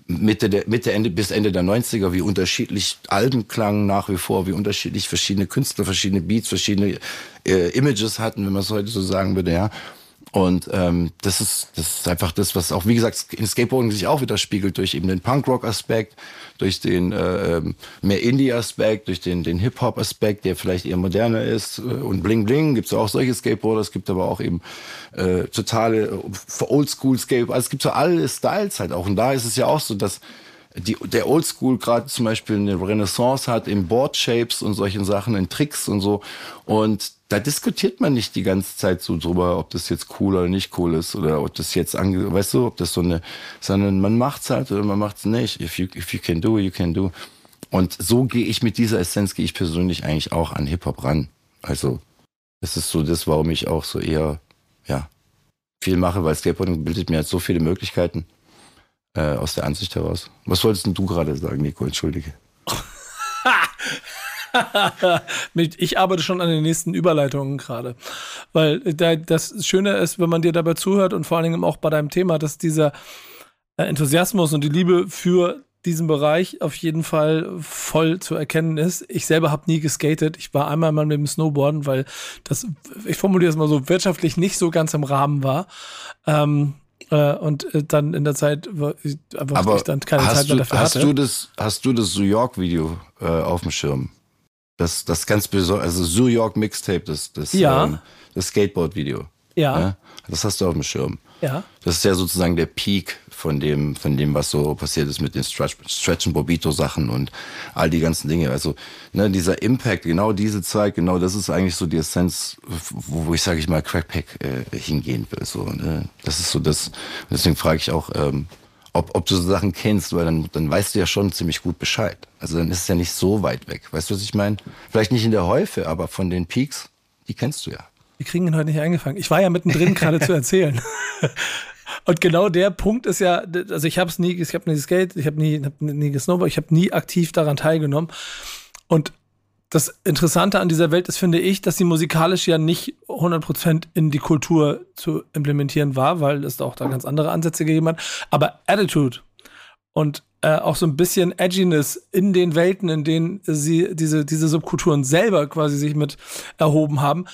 Mitte der, Mitte Ende bis Ende der 90er, wie unterschiedlich Alben klangen nach wie vor, wie unterschiedlich verschiedene Künstler, verschiedene Beats, verschiedene äh, Images hatten, wenn man es heute so sagen würde, ja. Und ähm, das ist das ist einfach das, was auch wie gesagt in Skateboarding sich auch widerspiegelt durch eben den Punkrock-Aspekt, durch den äh, ähm, mehr Indie-Aspekt, durch den den Hip-Hop-Aspekt, der vielleicht eher moderner ist äh, und Bling Bling. Gibt's auch solche Skateboarder, es gibt aber auch eben äh, totale äh, Oldschool Skateboarder, also es gibt so alle Styles halt auch. Und da ist es ja auch so, dass die, der Oldschool gerade zum Beispiel eine Renaissance hat in Board-Shapes und solchen Sachen, in Tricks und so. Und da diskutiert man nicht die ganze Zeit so drüber, ob das jetzt cool oder nicht cool ist oder ob das jetzt ange, weißt du, ob das so eine, sondern man macht's halt oder man macht's nicht. If you, if you can do, you can do. Und so gehe ich mit dieser Essenz, gehe ich persönlich eigentlich auch an Hip-Hop ran. Also, das ist so das, warum ich auch so eher, ja, viel mache, weil Skateboarding bildet mir halt so viele Möglichkeiten äh, aus der Ansicht heraus. Was wolltest du gerade sagen, Nico? Entschuldige. ich arbeite schon an den nächsten Überleitungen gerade. Weil das Schöne ist, wenn man dir dabei zuhört und vor allen Dingen auch bei deinem Thema, dass dieser äh, Enthusiasmus und die Liebe für diesen Bereich auf jeden Fall voll zu erkennen ist. Ich selber habe nie geskatet. Ich war einmal mal mit dem Snowboarden, weil das, ich formuliere es mal so, wirtschaftlich nicht so ganz im Rahmen war. Ähm, äh, und äh, dann in der Zeit war ich einfach Aber ich dann keine Zeit mehr dafür hast hatte. Du das, hast du das New York-Video äh, auf dem Schirm? Das, das ganz besonders, also New York Mixtape, das, das, ja. ähm, das Skateboard-Video. Ja. ja. Das hast du auf dem Schirm. Ja. Das ist ja sozusagen der Peak von dem, von dem, was so passiert ist mit den Stretch, Stretch and Bobito Sachen und all die ganzen Dinge. Also, ne, dieser Impact, genau diese Zeit, genau das ist eigentlich so die Essenz, wo, wo ich, sage ich mal, Crackpack äh, hingehen will. So, ne? Das ist so das. Deswegen frage ich auch, ähm, ob, ob du so Sachen kennst, weil dann, dann weißt du ja schon ziemlich gut Bescheid. Also dann ist es ja nicht so weit weg. Weißt du, was ich meine? Vielleicht nicht in der Häufe, aber von den Peaks, die kennst du ja. Wir kriegen ihn heute nicht eingefangen. Ich war ja mittendrin gerade zu erzählen. Und genau der Punkt ist ja, also ich habe es nie, ich habe nie Skate, ich habe nie, hab nie gesnowboard, ich habe nie aktiv daran teilgenommen. Und das Interessante an dieser Welt ist, finde ich, dass sie musikalisch ja nicht 100% in die Kultur zu implementieren war, weil es auch da ganz andere Ansätze gegeben hat. Aber Attitude und äh, auch so ein bisschen Edginess in den Welten, in denen sie diese, diese Subkulturen selber quasi sich mit erhoben haben,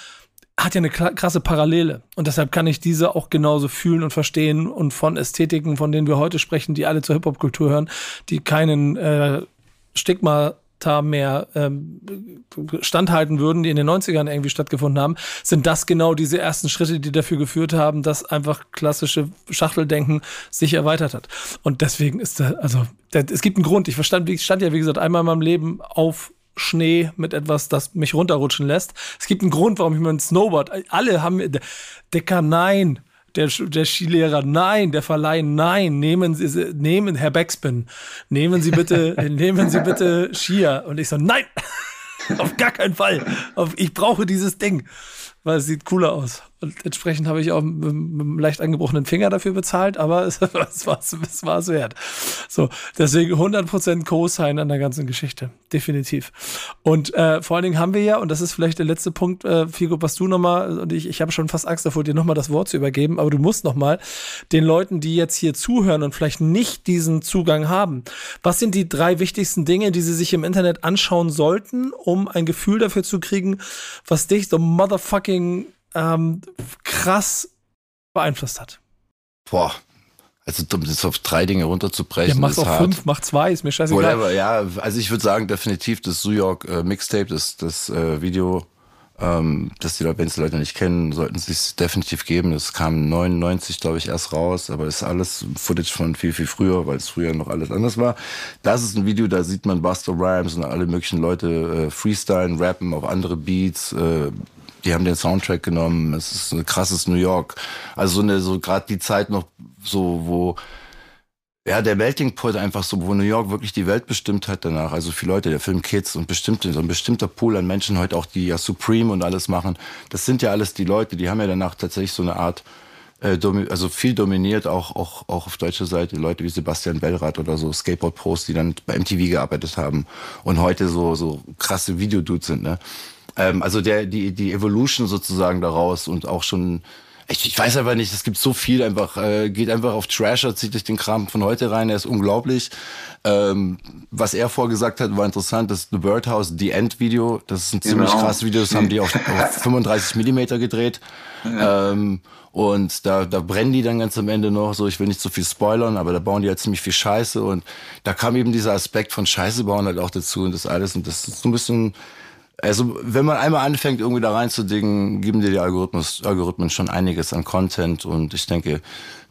hat ja eine krasse Parallele. Und deshalb kann ich diese auch genauso fühlen und verstehen und von Ästhetiken, von denen wir heute sprechen, die alle zur Hip-Hop-Kultur hören, die keinen äh, Stigma Traumata mehr ähm, standhalten würden, die in den 90ern irgendwie stattgefunden haben, sind das genau diese ersten Schritte, die dafür geführt haben, dass einfach klassische Schachteldenken sich erweitert hat. Und deswegen ist da, also, da, es gibt einen Grund. Ich verstand, ich stand ja, wie gesagt, einmal in meinem Leben auf Schnee mit etwas, das mich runterrutschen lässt. Es gibt einen Grund, warum ich mir ein Snowboard, alle haben, Decker, nein der, der Skilehrer, nein, der Verleih, nein, nehmen Sie, nehmen, Herr Backspin, nehmen Sie bitte, nehmen Sie bitte Skier. Und ich so, nein, auf gar keinen Fall. Auf, ich brauche dieses Ding, weil es sieht cooler aus. Und entsprechend habe ich auch mit, einem leicht angebrochenen Finger dafür bezahlt, aber es, es war es war es wert. So, deswegen 100% Co-Sign an der ganzen Geschichte. Definitiv. Und äh, vor allen Dingen haben wir ja, und das ist vielleicht der letzte Punkt, äh, Figo, was du nochmal, und ich, ich habe schon fast Angst davor, dir nochmal das Wort zu übergeben, aber du musst nochmal den Leuten, die jetzt hier zuhören und vielleicht nicht diesen Zugang haben, was sind die drei wichtigsten Dinge, die sie sich im Internet anschauen sollten, um ein Gefühl dafür zu kriegen, was dich so motherfucking ähm, krass beeinflusst hat? Boah. Also um das auf drei Dinge runterzubrechen. Ja, mach auf hart. fünf, mach zwei, ist mir scheißegal. Whatever, ja, also ich würde sagen, definitiv das New York äh, Mixtape, das, das äh, Video, ähm, das die Leute, wenn es die Leute nicht kennen, sollten sie es definitiv geben. Das kam 99, glaube ich, erst raus, aber das ist alles Footage von viel, viel früher, weil es früher noch alles anders war. Das ist ein Video, da sieht man Buster Rhymes und alle möglichen Leute äh, freestylen, rappen auf andere Beats, äh, die haben den Soundtrack genommen. Es ist ein krasses New York. Also so eine, so gerade die Zeit noch so, wo ja, der Melting Pot einfach so, wo New York wirklich die Welt bestimmt hat danach. Also viele Leute, der Film Kids und bestimmte, so ein bestimmter Pool an Menschen heute auch, die ja Supreme und alles machen. Das sind ja alles die Leute, die haben ja danach tatsächlich so eine Art, äh, also viel dominiert, auch, auch, auch auf deutscher Seite, Leute wie Sebastian Bellrath oder so, Skateboard-Pros, die dann bei MTV gearbeitet haben und heute so, so krasse Videodudes sind, ne? Ähm, also der, die, die Evolution sozusagen daraus und auch schon, ich, ich weiß aber nicht, es gibt so viel einfach, äh, geht einfach auf Trasher, zieht sich den Kram von heute rein, er ist unglaublich. Ähm, was er vorgesagt hat, war interessant, das The Birdhouse, The End Video, das ist ein ziemlich genau. krasses Video, das haben die auf, auf 35 Millimeter gedreht. Ja. Ähm, und da, da brennen die dann ganz am Ende noch, so ich will nicht zu viel spoilern, aber da bauen die halt ziemlich viel Scheiße und da kam eben dieser Aspekt von Scheiße bauen halt auch dazu und das alles und das ist so ein bisschen also, wenn man einmal anfängt, irgendwie da reinzudingen, geben dir die Algorithmen schon einiges an Content und ich denke,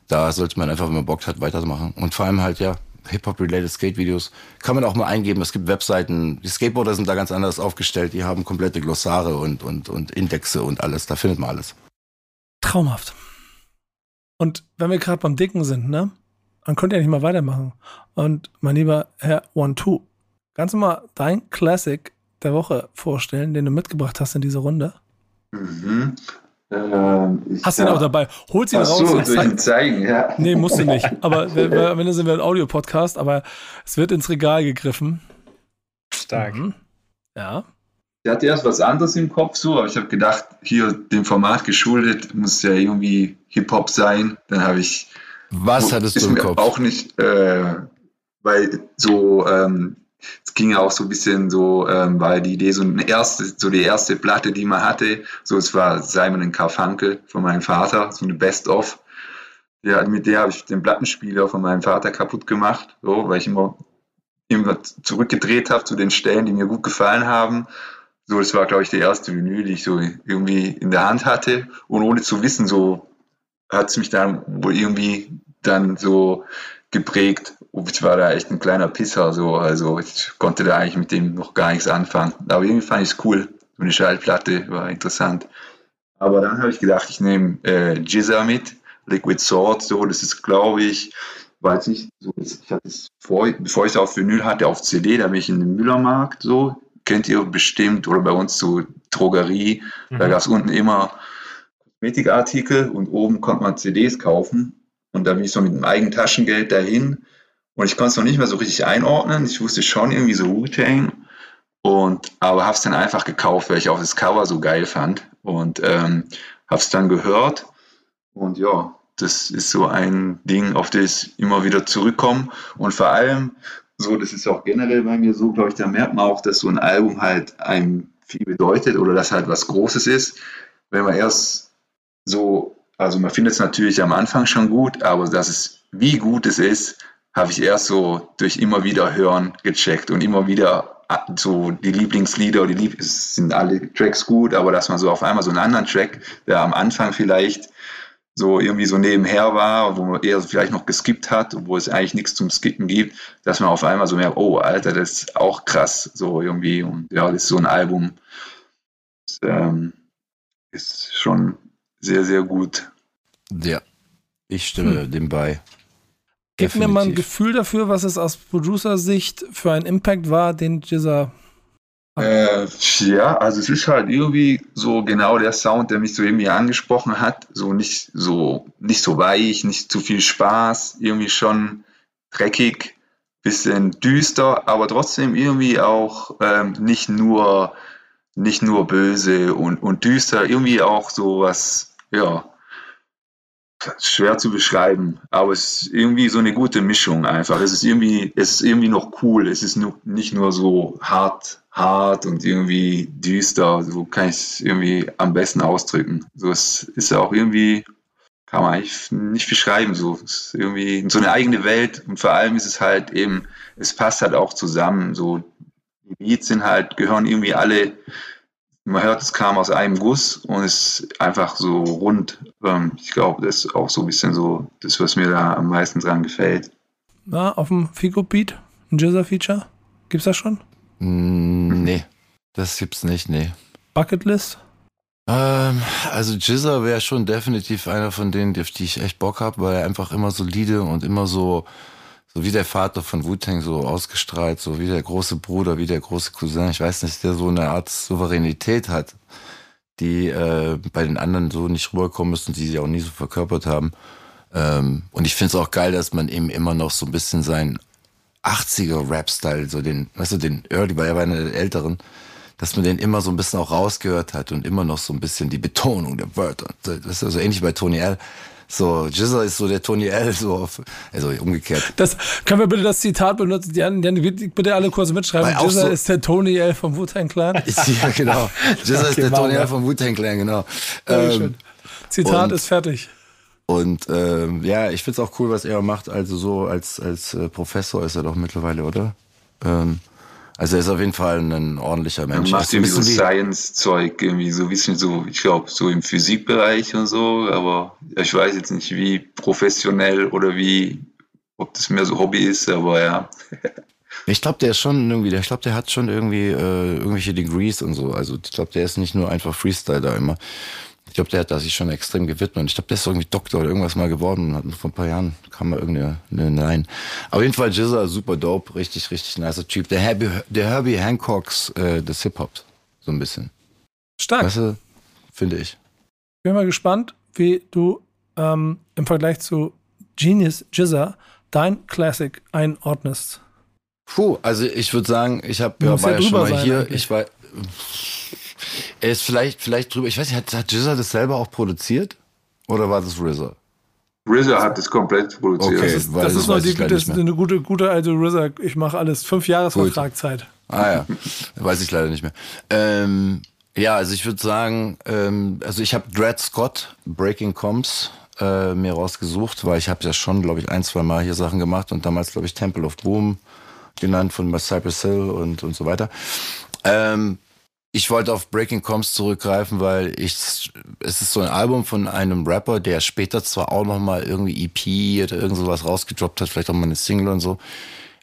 da sollte man einfach, wenn man Bock hat, weitermachen. Und vor allem halt, ja, Hip-Hop-related Skate-Videos kann man auch mal eingeben. Es gibt Webseiten, die Skateboarder sind da ganz anders aufgestellt, die haben komplette Glossare und, und, und Indexe und alles, da findet man alles. Traumhaft. Und wenn wir gerade beim Dicken sind, ne, dann könnt ihr nicht mal weitermachen. Und mein lieber Herr One Two, du mal dein Classic der Woche vorstellen, den du mitgebracht hast in diese Runde? Mhm. Ähm, hast du ihn auch dabei? Holst ihn raus. So, soll ich ihn zeigen? Ja. Nee, musst du nicht. Aber am Ende sind wir ein Audio-Podcast, aber es wird ins Regal gegriffen. Stark. Mhm. Ja. Ich hatte erst was anderes im Kopf so, aber ich habe gedacht, hier dem Format geschuldet, muss ja irgendwie Hip-Hop sein. Dann habe ich. Was hattest du im Kopf? Auch nicht, äh, weil so ähm, es ging ja auch so ein bisschen so, ähm, weil die Idee so eine erste, so die erste Platte, die man hatte, so es war Simon Carfunkel von meinem Vater, so eine Best-of. Ja, mit der habe ich den Plattenspieler von meinem Vater kaputt gemacht, so, weil ich immer, immer zurückgedreht habe zu den Stellen, die mir gut gefallen haben. So, das war, glaube ich, der erste Vinyl, die ich so irgendwie in der Hand hatte. Und ohne zu wissen, so hat es mich dann wohl irgendwie dann so geprägt. Ich war da echt ein kleiner Pisser, so, also ich konnte da eigentlich mit dem noch gar nichts anfangen. Aber irgendwie fand ich es cool. So eine Schallplatte war interessant. Aber dann habe ich gedacht, ich nehme äh, Jizza mit, Liquid Sword, so, das ist, glaube ich, weiß ich, so, ich hatte es vor, bevor ich es auf Vinyl hatte, auf CD, da bin ich in den Müllermarkt, so, kennt ihr bestimmt, oder bei uns so Drogerie, mhm. da gab es unten immer Kosmetikartikel und oben konnte man CDs kaufen und da bin ich so mit dem eigenen Taschengeld dahin. Und ich konnte es noch nicht mehr so richtig einordnen. Ich wusste schon irgendwie so Wu-Tang. Und, aber habe es dann einfach gekauft, weil ich auch das Cover so geil fand. Und ähm, habe es dann gehört. Und ja, das ist so ein Ding, auf das ich immer wieder zurückkomme. Und vor allem, so, das ist auch generell bei mir so, glaube ich, da merkt man auch, dass so ein Album halt einem viel bedeutet oder dass halt was Großes ist. Wenn man erst so also man findet es natürlich am Anfang schon gut, aber dass es, wie gut es ist, habe ich erst so durch immer wieder hören gecheckt und immer wieder ah, so die Lieblingslieder, die Lieb es sind alle Tracks gut, aber dass man so auf einmal so einen anderen Track, der am Anfang vielleicht so irgendwie so nebenher war, wo man eher vielleicht noch geskippt hat, wo es eigentlich nichts zum Skippen gibt, dass man auf einmal so merkt, oh Alter, das ist auch krass, so irgendwie. Und ja, das ist so ein Album, das, ähm, ist schon sehr, sehr gut. Ja, ich stimme hm. dem bei. Gib mir mal ein Gefühl dafür, was es aus Producer-Sicht für ein Impact war, den dieser äh, ja, also es ist halt irgendwie so genau der Sound, der mich so irgendwie angesprochen hat. So nicht so, nicht so weich, nicht zu viel Spaß, irgendwie schon dreckig, bisschen düster, aber trotzdem irgendwie auch ähm, nicht nur, nicht nur böse und, und düster, irgendwie auch so was, ja, schwer zu beschreiben, aber es ist irgendwie so eine gute Mischung einfach. Es ist irgendwie, es ist irgendwie noch cool. Es ist nur, nicht nur so hart, hart und irgendwie düster. So kann ich es irgendwie am besten ausdrücken. So es ist ja auch irgendwie, kann man eigentlich nicht beschreiben. So es ist irgendwie so eine eigene Welt und vor allem ist es halt eben, es passt halt auch zusammen. So die Beats sind halt, gehören irgendwie alle man hört, es kam aus einem Guss und ist einfach so rund. Ähm, ich glaube, das ist auch so ein bisschen so das, was mir da am meisten dran gefällt. Na, auf dem Fico Beat, ein Jizzer-Feature? Gibt's das schon? Mm, nee, das gibt's nicht, nee. Bucketlist? Ähm, also Jizzer wäre schon definitiv einer von denen, auf die ich echt Bock habe, weil er einfach immer solide und immer so so wie der Vater von Wu-Tang so ausgestrahlt, so wie der große Bruder, wie der große Cousin, ich weiß nicht, der so eine Art Souveränität hat, die äh, bei den anderen so nicht rüberkommen müssen, die sie auch nie so verkörpert haben. Ähm, und ich finde es auch geil, dass man eben immer noch so ein bisschen seinen 80er Rap-Style, so den, weißt du, den Early, weil er war einer der älteren, dass man den immer so ein bisschen auch rausgehört hat und immer noch so ein bisschen die Betonung der Wörter. Das ist also ähnlich bei Tony L. So, Jizzer ist so der Tony L, so auf, also umgekehrt. Das, können wir bitte das Zitat benutzen? Die, die, bitte alle kurz mitschreiben. Jizzer so, ist der Tony L vom Wu-Tang Clan. ja, genau. Jizzer okay, ist der Tony L vom Wu-Tang Clan, genau. Ähm, Zitat und, ist fertig. Und ähm, ja, ich find's auch cool, was er macht. Also so als, als äh, Professor ist er doch mittlerweile, oder? Ähm, also er ist auf jeden Fall ein ordentlicher Mensch. Er macht irgendwie so Science-Zeug, irgendwie so ein bisschen so, ich glaube, so im Physikbereich und so, aber ich weiß jetzt nicht, wie professionell oder wie, ob das mehr so Hobby ist, aber ja. Ich glaube, der ist schon irgendwie, ich glaube, der hat schon irgendwie äh, irgendwelche Degrees und so. Also ich glaube, der ist nicht nur einfach Freestyler immer. Ich glaube, der hat da sich schon extrem gewidmet. Ich glaube, der ist irgendwie Doktor oder irgendwas mal geworden. Hat vor ein paar Jahren kam mal irgendeine eine Nein. Auf jeden Fall Jizza, super dope, richtig, richtig nicer Typ. Der Herbie, der Herbie Hancocks äh, des Hip-Hops. So ein bisschen. Stark. Weißt du, finde ich. Bin mal gespannt, wie du ähm, im Vergleich zu Genius Jizza dein Classic einordnest. Puh, also ich würde sagen, ich habe ja, war ja schon mal hier, eigentlich. ich war er ist vielleicht, vielleicht drüber. Ich weiß nicht, hat, hat Jizza das selber auch produziert? Oder war das RZA? RZA hat das komplett produziert. Okay, das ist, das ist noch die, das eine gute, gute alte RZA. Ich mache alles. Fünf Jahresvertragzeit. Ah ja, weiß ich leider nicht mehr. Ähm, ja, also ich würde sagen, ähm, also ich habe Dred Scott, Breaking Comps, äh, mir rausgesucht, weil ich habe ja schon, glaube ich, ein, zwei Mal hier Sachen gemacht und damals, glaube ich, Temple of Boom genannt von Cypress Hill und, und so weiter. Ähm, ich wollte auf Breaking Coms zurückgreifen, weil ich es ist so ein Album von einem Rapper, der später zwar auch noch mal irgendwie EP oder irgend sowas rausgedroppt hat, vielleicht auch mal eine Single und so,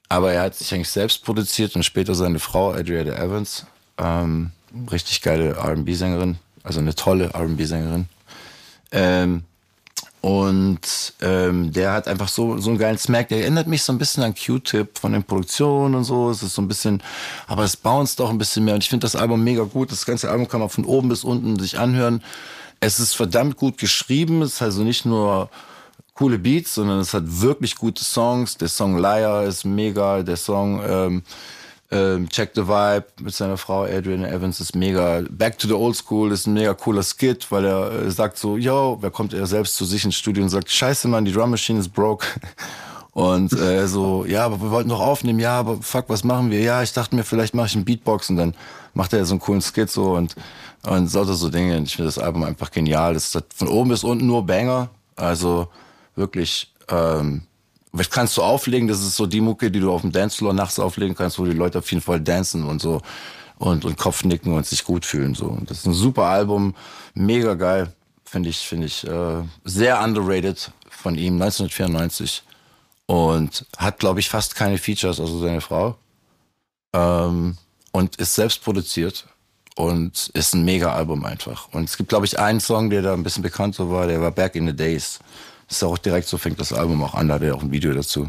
aber er hat sich eigentlich selbst produziert und später seine Frau Adriana Evans, ähm, richtig geile R&B-Sängerin, also eine tolle R&B-Sängerin. Ähm, und ähm, der hat einfach so, so einen geilen Smack. Der erinnert mich so ein bisschen an Q-Tip von den Produktionen und so. Es ist so ein bisschen, aber es bounced auch ein bisschen mehr. Und ich finde das Album mega gut. Das ganze Album kann man von oben bis unten sich anhören. Es ist verdammt gut geschrieben. Es ist also nicht nur coole Beats, sondern es hat wirklich gute Songs. Der Song Liar ist mega. Der Song ähm, ähm, Check the Vibe mit seiner Frau Adrian Evans ist mega. Back to the Old School ist ein mega cooler Skit, weil er äh, sagt so, yo, wer kommt er selbst zu sich ins Studio und sagt, scheiße Mann, die Drum Machine ist broke. Und äh, so, ja, aber wir wollten doch aufnehmen, ja, aber fuck, was machen wir? Ja, ich dachte mir, vielleicht mache ich einen Beatbox und dann macht er so einen coolen Skit so und, und sollte so Dinge. Ich finde das Album einfach genial. Das ist von oben bis unten nur Banger. Also wirklich ähm, was kannst du auflegen? Das ist so die Mucke, die du auf dem Dancefloor nachts auflegen kannst, wo die Leute auf jeden Fall dancen und so und, und Kopfnicken und sich gut fühlen. So. Und das ist ein super Album, mega geil. Finde ich, finde ich äh, sehr underrated von ihm, 1994. Und hat, glaube ich, fast keine Features, also seine Frau. Ähm, und ist selbst produziert und ist ein mega Album einfach. Und es gibt, glaube ich, einen Song, der da ein bisschen bekannter war, der war Back in the Days. Ist auch direkt so, fängt das Album auch an, da hat er auch ein Video dazu.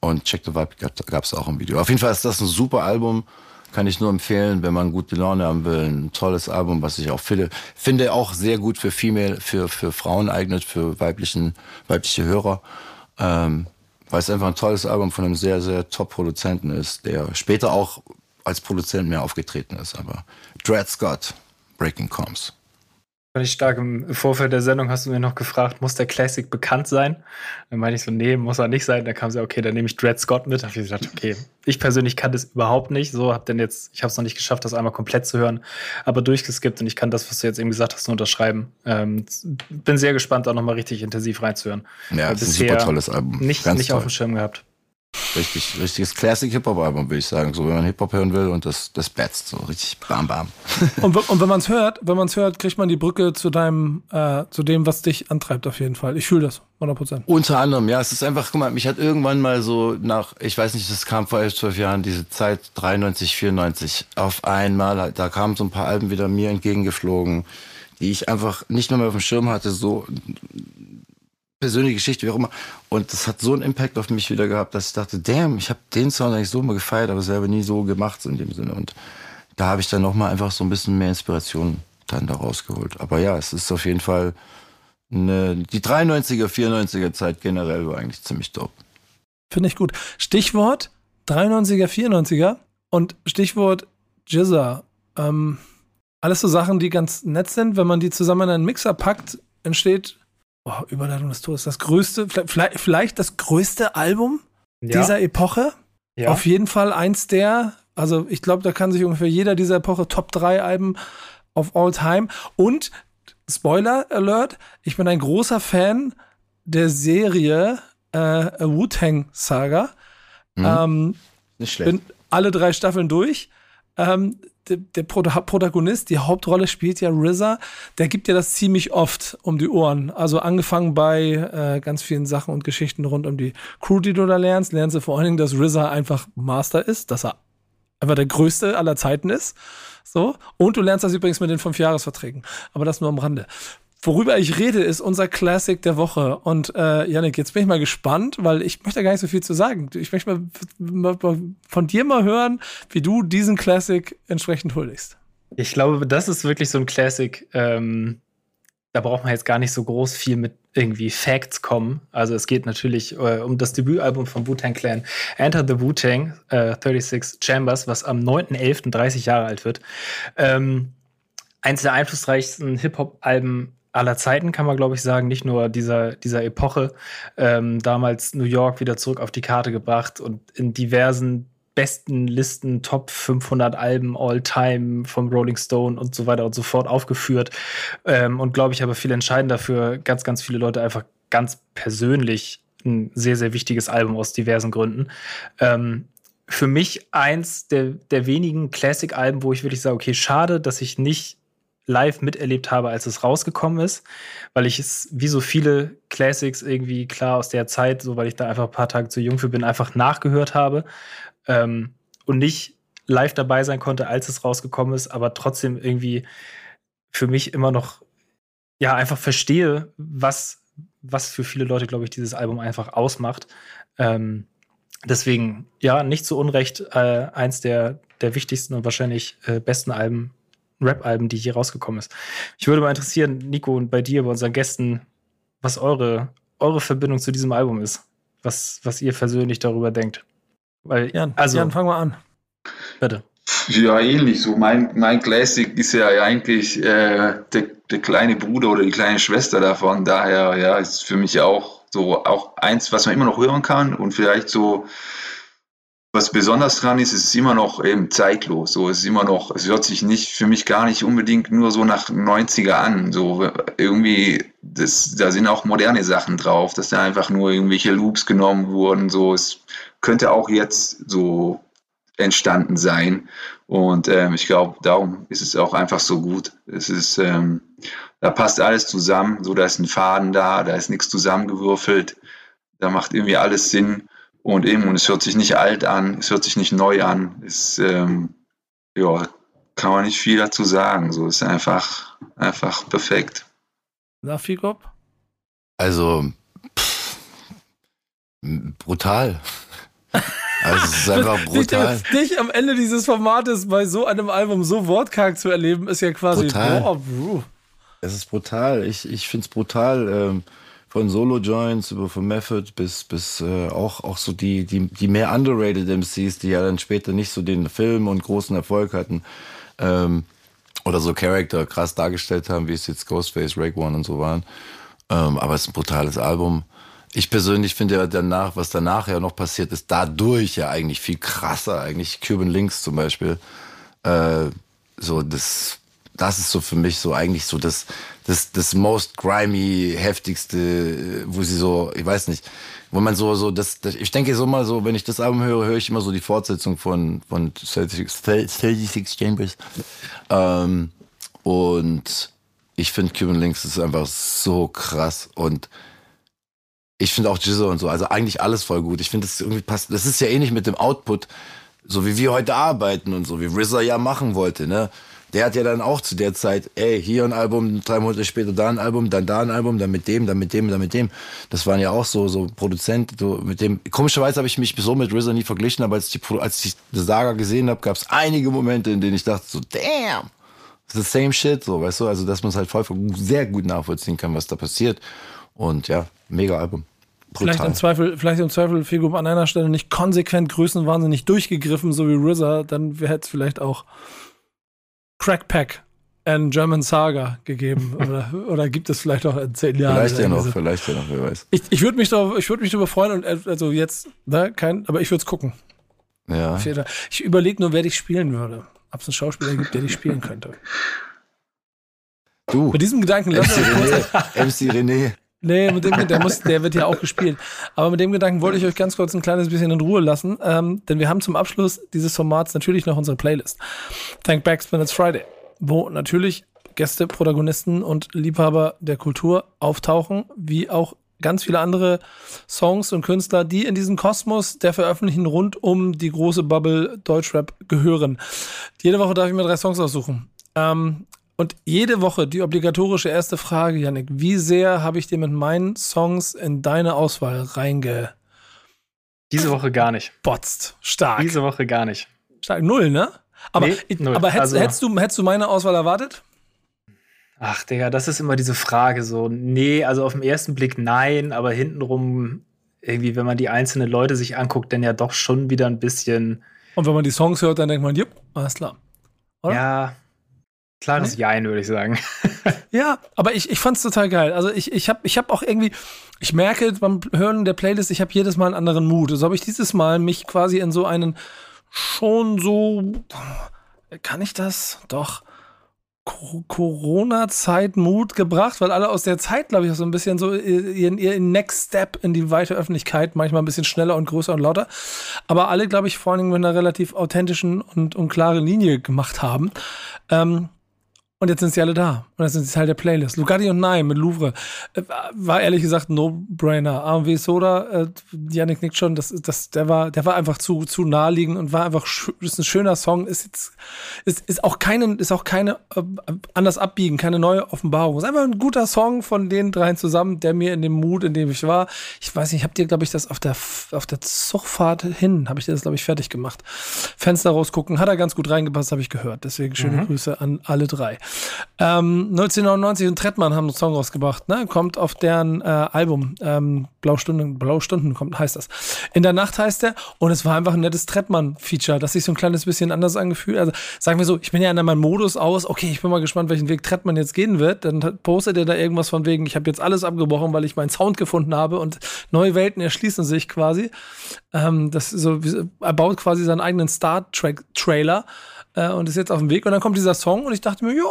Und Check the Vibe gab es auch ein Video. Auf jeden Fall ist das ein super Album. Kann ich nur empfehlen, wenn man gute Laune haben will. Ein tolles Album, was ich auch finde, finde auch sehr gut für Female, für, für Frauen eignet, für weiblichen, weibliche Hörer. Ähm, weil es einfach ein tolles Album von einem sehr, sehr Top-Produzenten ist, der später auch als Produzent mehr aufgetreten ist. Aber Dred Scott, Breaking Coms. Fand ich stark. Im Vorfeld der Sendung hast du mir noch gefragt, muss der Classic bekannt sein? Dann meinte ich so, nee, muss er nicht sein. Dann kam sie, okay, dann nehme ich Dred Scott mit. Da habe ich gesagt, okay, ich persönlich kann das überhaupt nicht. So habe denn jetzt, ich habe es noch nicht geschafft, das einmal komplett zu hören, aber durchgeskippt und ich kann das, was du jetzt eben gesagt hast, nur unterschreiben. Ähm, bin sehr gespannt, da nochmal richtig intensiv reinzuhören. Ja, das ist ein super tolles Album. Nicht, Ganz nicht auf dem Schirm gehabt. Richtig, richtiges Classic-Hip-Hop-Album, würde ich sagen. So, wenn man Hip-Hop hören will und das, das betzt, so richtig bam, bam. und, und wenn man es hört, wenn man es hört, kriegt man die Brücke zu deinem, äh, zu dem, was dich antreibt, auf jeden Fall. Ich fühle das, 100% Unter anderem, ja. Es ist einfach, guck mal, mich hat irgendwann mal so nach, ich weiß nicht, das kam vor elf, zwölf Jahren, diese Zeit 93, 94, auf einmal, da kamen so ein paar Alben wieder mir entgegengeflogen, die ich einfach nicht mehr auf dem Schirm hatte, so persönliche Geschichte, wie auch immer. Und das hat so einen Impact auf mich wieder gehabt, dass ich dachte, damn, ich habe den Sound eigentlich so mal gefeiert, aber selber nie so gemacht in dem Sinne. Und da habe ich dann nochmal einfach so ein bisschen mehr Inspiration dann da rausgeholt. Aber ja, es ist auf jeden Fall eine, die 93er, 94er Zeit generell war eigentlich ziemlich dope. Finde ich gut. Stichwort 93er, 94er und Stichwort Jizza. Ähm, alles so Sachen, die ganz nett sind. Wenn man die zusammen in einen Mixer packt, entsteht oh, Überleitung des Todes, das größte, vielleicht, vielleicht das größte Album ja. dieser Epoche. Ja. Auf jeden Fall eins der, also ich glaube, da kann sich ungefähr jeder dieser Epoche Top 3 Alben auf All Time. Und Spoiler Alert, ich bin ein großer Fan der Serie äh, Wu-Tang Saga. Mhm. Ähm, Nicht schlecht. Bin alle drei Staffeln durch. Ähm, der, Protagonist, die Hauptrolle spielt ja RZA, der gibt ja das ziemlich oft um die Ohren. Also angefangen bei äh, ganz vielen Sachen und Geschichten rund um die Crew, die du da lernst, lernst du vor allen Dingen, dass RZA einfach Master ist, dass er einfach der größte aller Zeiten ist. So. Und du lernst das übrigens mit den fünf Jahresverträgen. Aber das nur am Rande. Worüber ich rede, ist unser Classic der Woche. Und äh, Janik, jetzt bin ich mal gespannt, weil ich möchte gar nicht so viel zu sagen. Ich möchte mal, mal von dir mal hören, wie du diesen Classic entsprechend huldigst. Ich glaube, das ist wirklich so ein Classic. Ähm, da braucht man jetzt gar nicht so groß viel mit irgendwie Facts kommen. Also es geht natürlich äh, um das Debütalbum vom Wu-Tang Clan, Enter the Wu-Tang, äh, 36 Chambers, was am 9.11. 30 Jahre alt wird. Ähm, eins der einflussreichsten Hip-Hop-Alben aller Zeiten, kann man glaube ich sagen, nicht nur dieser, dieser Epoche. Ähm, damals New York wieder zurück auf die Karte gebracht und in diversen besten Listen, Top 500 Alben all time vom Rolling Stone und so weiter und so fort aufgeführt. Ähm, und glaube ich aber viel entscheidender für ganz, ganz viele Leute einfach ganz persönlich ein sehr, sehr wichtiges Album aus diversen Gründen. Ähm, für mich eins der, der wenigen Classic-Alben, wo ich wirklich sage, okay, schade, dass ich nicht live miterlebt habe, als es rausgekommen ist, weil ich es wie so viele Classics irgendwie klar aus der Zeit, so weil ich da einfach ein paar Tage zu jung für bin, einfach nachgehört habe ähm, und nicht live dabei sein konnte, als es rausgekommen ist, aber trotzdem irgendwie für mich immer noch ja einfach verstehe, was was für viele Leute, glaube ich, dieses Album einfach ausmacht. Ähm, deswegen, ja, nicht zu Unrecht äh, eins der, der wichtigsten und wahrscheinlich äh, besten Alben Rap-Alben, die hier rausgekommen ist. Ich würde mal interessieren, Nico, und bei dir, bei unseren Gästen, was eure, eure Verbindung zu diesem Album ist. Was, was ihr persönlich darüber denkt. Weil, Jan, also, Jan, fang mal an. Bitte. Ja, ähnlich. So mein, mein Classic ist ja eigentlich äh, der, der kleine Bruder oder die kleine Schwester davon. Daher, ja, ist für mich auch so auch eins, was man immer noch hören kann und vielleicht so was besonders dran ist, es ist immer noch eben zeitlos. So, es ist immer noch, es hört sich nicht für mich gar nicht unbedingt nur so nach 90er an. So irgendwie, das, da sind auch moderne Sachen drauf, dass da einfach nur irgendwelche Loops genommen wurden. So, es könnte auch jetzt so entstanden sein. Und ähm, ich glaube, darum ist es auch einfach so gut. Es ist, ähm, da passt alles zusammen. So, da ist ein Faden da, da ist nichts zusammengewürfelt. Da macht irgendwie alles Sinn. Und eben, und es hört sich nicht alt an, es hört sich nicht neu an. Es, ähm, ja, kann man nicht viel dazu sagen. So ist einfach, einfach perfekt. Na, Figop? Also, pff, brutal. Also es ist einfach brutal. Dich, dich, am Ende dieses Formates bei so einem Album so wortkarg zu erleben, ist ja quasi. Brutal. Boah, bruh. Es ist brutal. Ich, ich finde es brutal. Ähm, von Solo-Joints über von Method bis, bis äh, auch, auch so die, die, die mehr underrated MCs, die ja dann später nicht so den Film und großen Erfolg hatten. Ähm, oder so Charakter krass dargestellt haben, wie es jetzt Ghostface, Rake One und so waren. Ähm, aber es ist ein brutales Album. Ich persönlich finde ja danach, was danach ja noch passiert ist, dadurch ja eigentlich viel krasser, eigentlich Cuban Links zum Beispiel. Äh, so, das, das ist so für mich so eigentlich so das, das, das most grimy, heftigste, wo sie so, ich weiß nicht, wo man so, so, das, das ich denke so mal so, wenn ich das Album höre, höre ich immer so die Fortsetzung von, von 36 Chambers. Ähm, und ich finde Cuban Links ist einfach so krass und ich finde auch Jizzo und so, also eigentlich alles voll gut. Ich finde, das irgendwie passt. Das ist ja ähnlich mit dem Output, so wie wir heute arbeiten und so, wie RZA ja machen wollte, ne? Der hat ja dann auch zu der Zeit, ey, hier ein Album, drei Monate später da ein Album, dann da ein Album, dann mit dem, dann mit dem, dann mit dem. Das waren ja auch so, so Produzenten, so mit dem. Komischerweise habe ich mich so mit RZA nie verglichen, aber als ich, die, als ich die Saga gesehen habe, gab es einige Momente, in denen ich dachte so, damn, the same shit, so, weißt du? Also, dass man es halt voll sehr gut nachvollziehen kann, was da passiert. Und ja, mega Album. Brutal. Vielleicht im Zweifel, vielleicht im Zweifel Figo an einer Stelle nicht konsequent größenwahnsinnig durchgegriffen, so wie RZA, dann hätte es vielleicht auch Crackpack and German Saga gegeben. oder, oder gibt es vielleicht auch in zehn Jahren? Vielleicht ja noch, vielleicht ja noch, wer weiß. Ich, ich würde mich ich würde mich darüber freuen und äh, also jetzt, ne, kein, aber ich würde es gucken. Ja. Ich überlege nur, wer dich spielen würde. Ob es einen Schauspieler gibt, der dich spielen könnte. Du. Mit diesem Gedanken MC René. MC René. Nee, mit dem, der, muss, der wird ja auch gespielt. Aber mit dem Gedanken wollte ich euch ganz kurz ein kleines bisschen in Ruhe lassen, ähm, denn wir haben zum Abschluss dieses Formats natürlich noch unsere Playlist. Thank Backspin It's Friday, wo natürlich Gäste, Protagonisten und Liebhaber der Kultur auftauchen, wie auch ganz viele andere Songs und Künstler, die in diesen Kosmos der Veröffentlichung rund um die große Bubble Deutschrap gehören. Jede Woche darf ich mir drei Songs aussuchen. Ähm, und jede Woche die obligatorische erste Frage, Yannick, wie sehr habe ich dir mit meinen Songs in deine Auswahl reinge... Diese Woche gar nicht. Botzt. Stark. Diese Woche gar nicht. Stark. Null, ne? Aber, Nee, null. aber hättest, Also- hättest, du, hättest du meine Auswahl erwartet? Ach, Digga, das ist immer diese Frage so. Nee, also auf den ersten Blick nein, aber hintenrum irgendwie, wenn man die einzelnen Leute sich anguckt, dann ja doch schon wieder ein bisschen, Und wenn man die Songs hört, dann denkt man, jupp, alles klar. Oder? ja, klares Jein, würde ich sagen. Ja, aber ich, ich fand's total geil. Also ich, ich habe ich hab auch irgendwie, ich merke beim Hören der Playlist, ich habe jedes Mal einen anderen Mut. So habe ich dieses Mal mich quasi in so einen schon so, kann ich das? Doch. Co- Corona-Zeit-Mut gebracht, weil alle aus der Zeit, glaube ich, auch so ein bisschen so ihren, ihren Next Step in die weite Öffentlichkeit, manchmal ein bisschen schneller und größer und lauter, aber alle, glaube ich, vor allen Dingen mit einer relativ authentischen und, und klaren Linie gemacht haben. Ähm, und jetzt sind sie alle da. Und jetzt sind sie Teil der Playlist. Lugatti und Nein mit Louvre. Äh, War ehrlich gesagt ein No-Brainer. AMW Soda, äh, Yannick nickt schon, das, das, der, war, der war einfach zu, zu naheliegend und war einfach ist ein schöner Song. Ist jetzt, ist, ist auch keine, ist auch keine äh, anders abbiegen, keine neue Offenbarung. Ist einfach ein guter Song von den dreien zusammen, der mir in dem Mut, in dem ich war. Ich weiß nicht, ich habe dir, glaube ich, das auf der, auf der Zugfahrt hin, habe ich dir das, glaube ich, fertig gemacht. Fenster rausgucken, hat er ganz gut reingepasst, habe ich gehört. Deswegen schöne Grüße an alle drei. Ähm, 1999 und Trettmann haben einen Song rausgebracht, ne? Kommt auf deren äh, Album. Ähm, Blaustunden, Blaustunden kommt, heißt das. In der Nacht heißt der. Und es war einfach ein nettes Trettmann-Feature, das sich so ein kleines bisschen anders angefühlt. Also sagen wir so, ich bin ja in meinem Modus aus, okay, ich bin mal gespannt, welchen Weg Trettmann jetzt gehen wird. Dann postet er da irgendwas von wegen, ich habe jetzt alles abgebrochen, weil ich meinen Sound gefunden habe und neue Welten erschließen sich quasi. Ähm, das so, er baut quasi seinen eigenen Star Trek-Trailer äh, und ist jetzt auf dem Weg. Und dann kommt dieser Song und ich dachte mir, ja,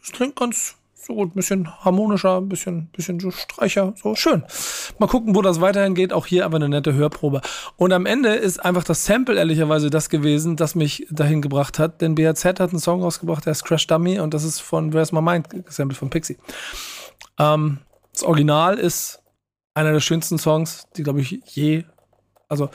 das klingt ganz so gut, ein bisschen harmonischer, ein bisschen, bisschen so Streicher, so schön. Mal gucken, wo das weiterhin geht. Auch hier aber eine nette Hörprobe. Und am Ende ist einfach das Sample ehrlicherweise das gewesen, das mich dahin gebracht hat. Denn BRZ hat einen Song rausgebracht, der ist Crash Dummy und das ist von Where's My Mind gesampelt von Pixie. Ähm, das Original ist einer der schönsten Songs, die, glaube ich, je, also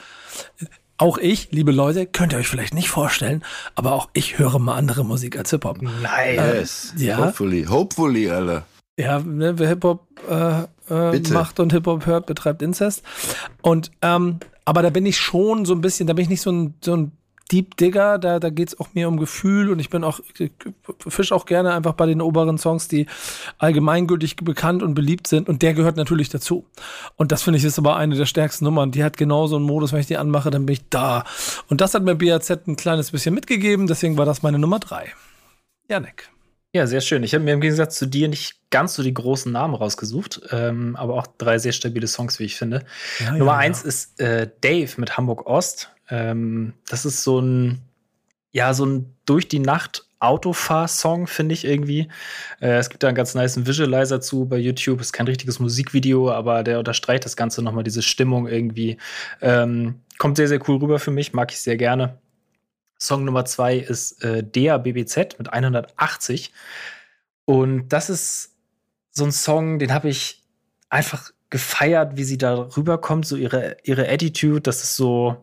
auch ich, liebe Leute, könnt ihr euch vielleicht nicht vorstellen, aber auch ich höre mal andere Musik als Hip-Hop. Nice. Äh, ja. Hopefully. Hopefully, alle. Ja, ne, wer Hip-Hop äh, äh, macht und Hip-Hop hört, betreibt Inzest. Und, ähm, aber da bin ich schon so ein bisschen, da bin ich nicht so ein, so ein Deep Digger, da, da geht es auch mehr um Gefühl und ich bin auch, fisch auch gerne einfach bei den oberen Songs, die allgemeingültig bekannt und beliebt sind und der gehört natürlich dazu. Und das finde ich ist aber eine der stärksten Nummern. Die hat genauso einen Modus, wenn ich die anmache, dann bin ich da. Und das hat mir BAZ ein kleines bisschen mitgegeben, deswegen war das meine Nummer drei. Janek. Ja, sehr schön. Ich habe mir im Gegensatz zu dir nicht ganz so die großen Namen rausgesucht, ähm, aber auch drei sehr stabile Songs, wie ich finde. Ja, Nummer ja, eins ja. ist äh, Dave mit Hamburg Ost. Ähm, das ist so ein, ja, so ein durch die Nacht Autofahr-Song, finde ich irgendwie. Äh, es gibt da einen ganz nice Visualizer zu bei YouTube. Ist kein richtiges Musikvideo, aber der unterstreicht das Ganze nochmal, diese Stimmung irgendwie. Ähm, kommt sehr, sehr cool rüber für mich, mag ich sehr gerne. Song Nummer zwei ist äh, Dea BBZ mit 180. Und das ist so ein Song, den habe ich einfach gefeiert, wie sie da rüberkommt, so ihre, ihre Attitude. Das ist so,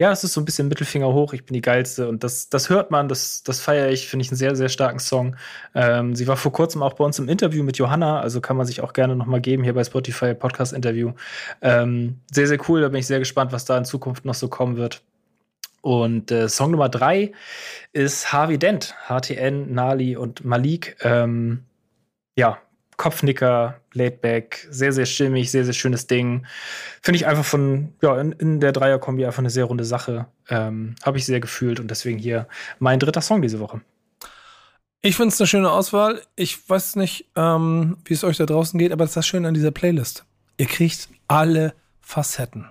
ja, es ist so ein bisschen Mittelfinger hoch, ich bin die Geilste. Und das, das hört man, das, das feiere ich, finde ich einen sehr, sehr starken Song. Ähm, sie war vor kurzem auch bei uns im Interview mit Johanna, also kann man sich auch gerne nochmal geben hier bei Spotify Podcast Interview. Ähm, sehr, sehr cool, da bin ich sehr gespannt, was da in Zukunft noch so kommen wird. Und äh, Song Nummer drei ist Harvey Dent, HTN, Nali und Malik. Ähm, ja, Kopfnicker, Laidback, sehr, sehr stimmig, sehr, sehr schönes Ding. Finde ich einfach von, ja, in, in der Dreierkombi einfach eine sehr runde Sache. Ähm, Habe ich sehr gefühlt und deswegen hier mein dritter Song diese Woche. Ich finde es eine schöne Auswahl. Ich weiß nicht, ähm, wie es euch da draußen geht, aber das ist das Schöne an dieser Playlist. Ihr kriegt alle Facetten.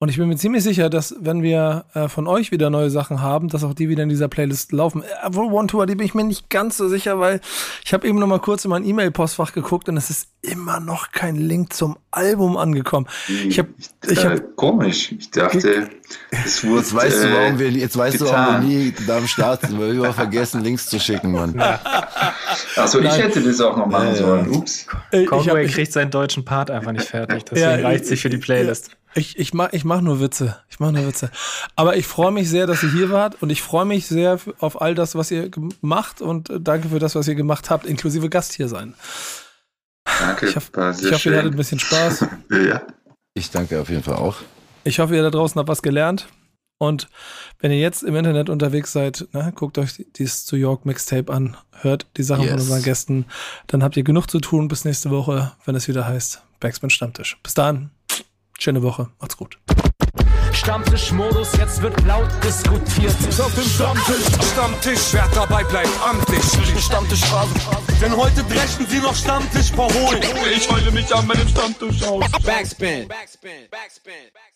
Und ich bin mir ziemlich sicher, dass wenn wir äh, von euch wieder neue Sachen haben, dass auch die wieder in dieser Playlist laufen. Äh, One Tour, die bin ich mir nicht ganz so sicher, weil ich habe eben noch mal kurz in mein E-Mail-Postfach geguckt und es ist immer noch kein Link zum Album angekommen. Ich habe, ich hab, komisch. Ich dachte, es wurde. Jetzt weißt du, warum wir, jetzt weißt du, warum wir nie da am Start sind, weil wir immer vergessen, Links zu schicken, Mann. Achso, ich hätte das auch noch machen sollen. Ups. Conway kriegt seinen deutschen Part einfach nicht fertig. Deswegen ja, reicht sich für die Playlist. Ich, ich mach, ich mach nur Witze. Ich mach nur Witze. Aber ich freue mich sehr, dass ihr hier wart und ich freue mich sehr auf all das, was ihr gemacht und danke für das, was ihr gemacht habt, inklusive Gast hier sein. Danke. Ich, hoffe, ich hoffe ihr hattet ein bisschen Spaß. ja. Ich danke auf jeden Fall auch. Ich hoffe, ihr da draußen habt was gelernt. Und wenn ihr jetzt im Internet unterwegs seid, ne, guckt euch dieses zu York Mixtape an, hört die Sachen yes. von unseren Gästen, dann habt ihr genug zu tun bis nächste Woche, wenn es wieder heißt Backspin Stammtisch. Bis dann. Schöne Woche. Macht's gut. Stammtischmodus, jetzt wird laut diskutiert. Ist auf dem Stammtisch, Stammtisch, wer dabei bleibt, amtlich. Stammtisch Phase. Denn heute brechen sie noch Stammtisch verholen. Ich heule mich an meinem Stammtisch aus. Backspin. Backspin. Backspin. Backspin.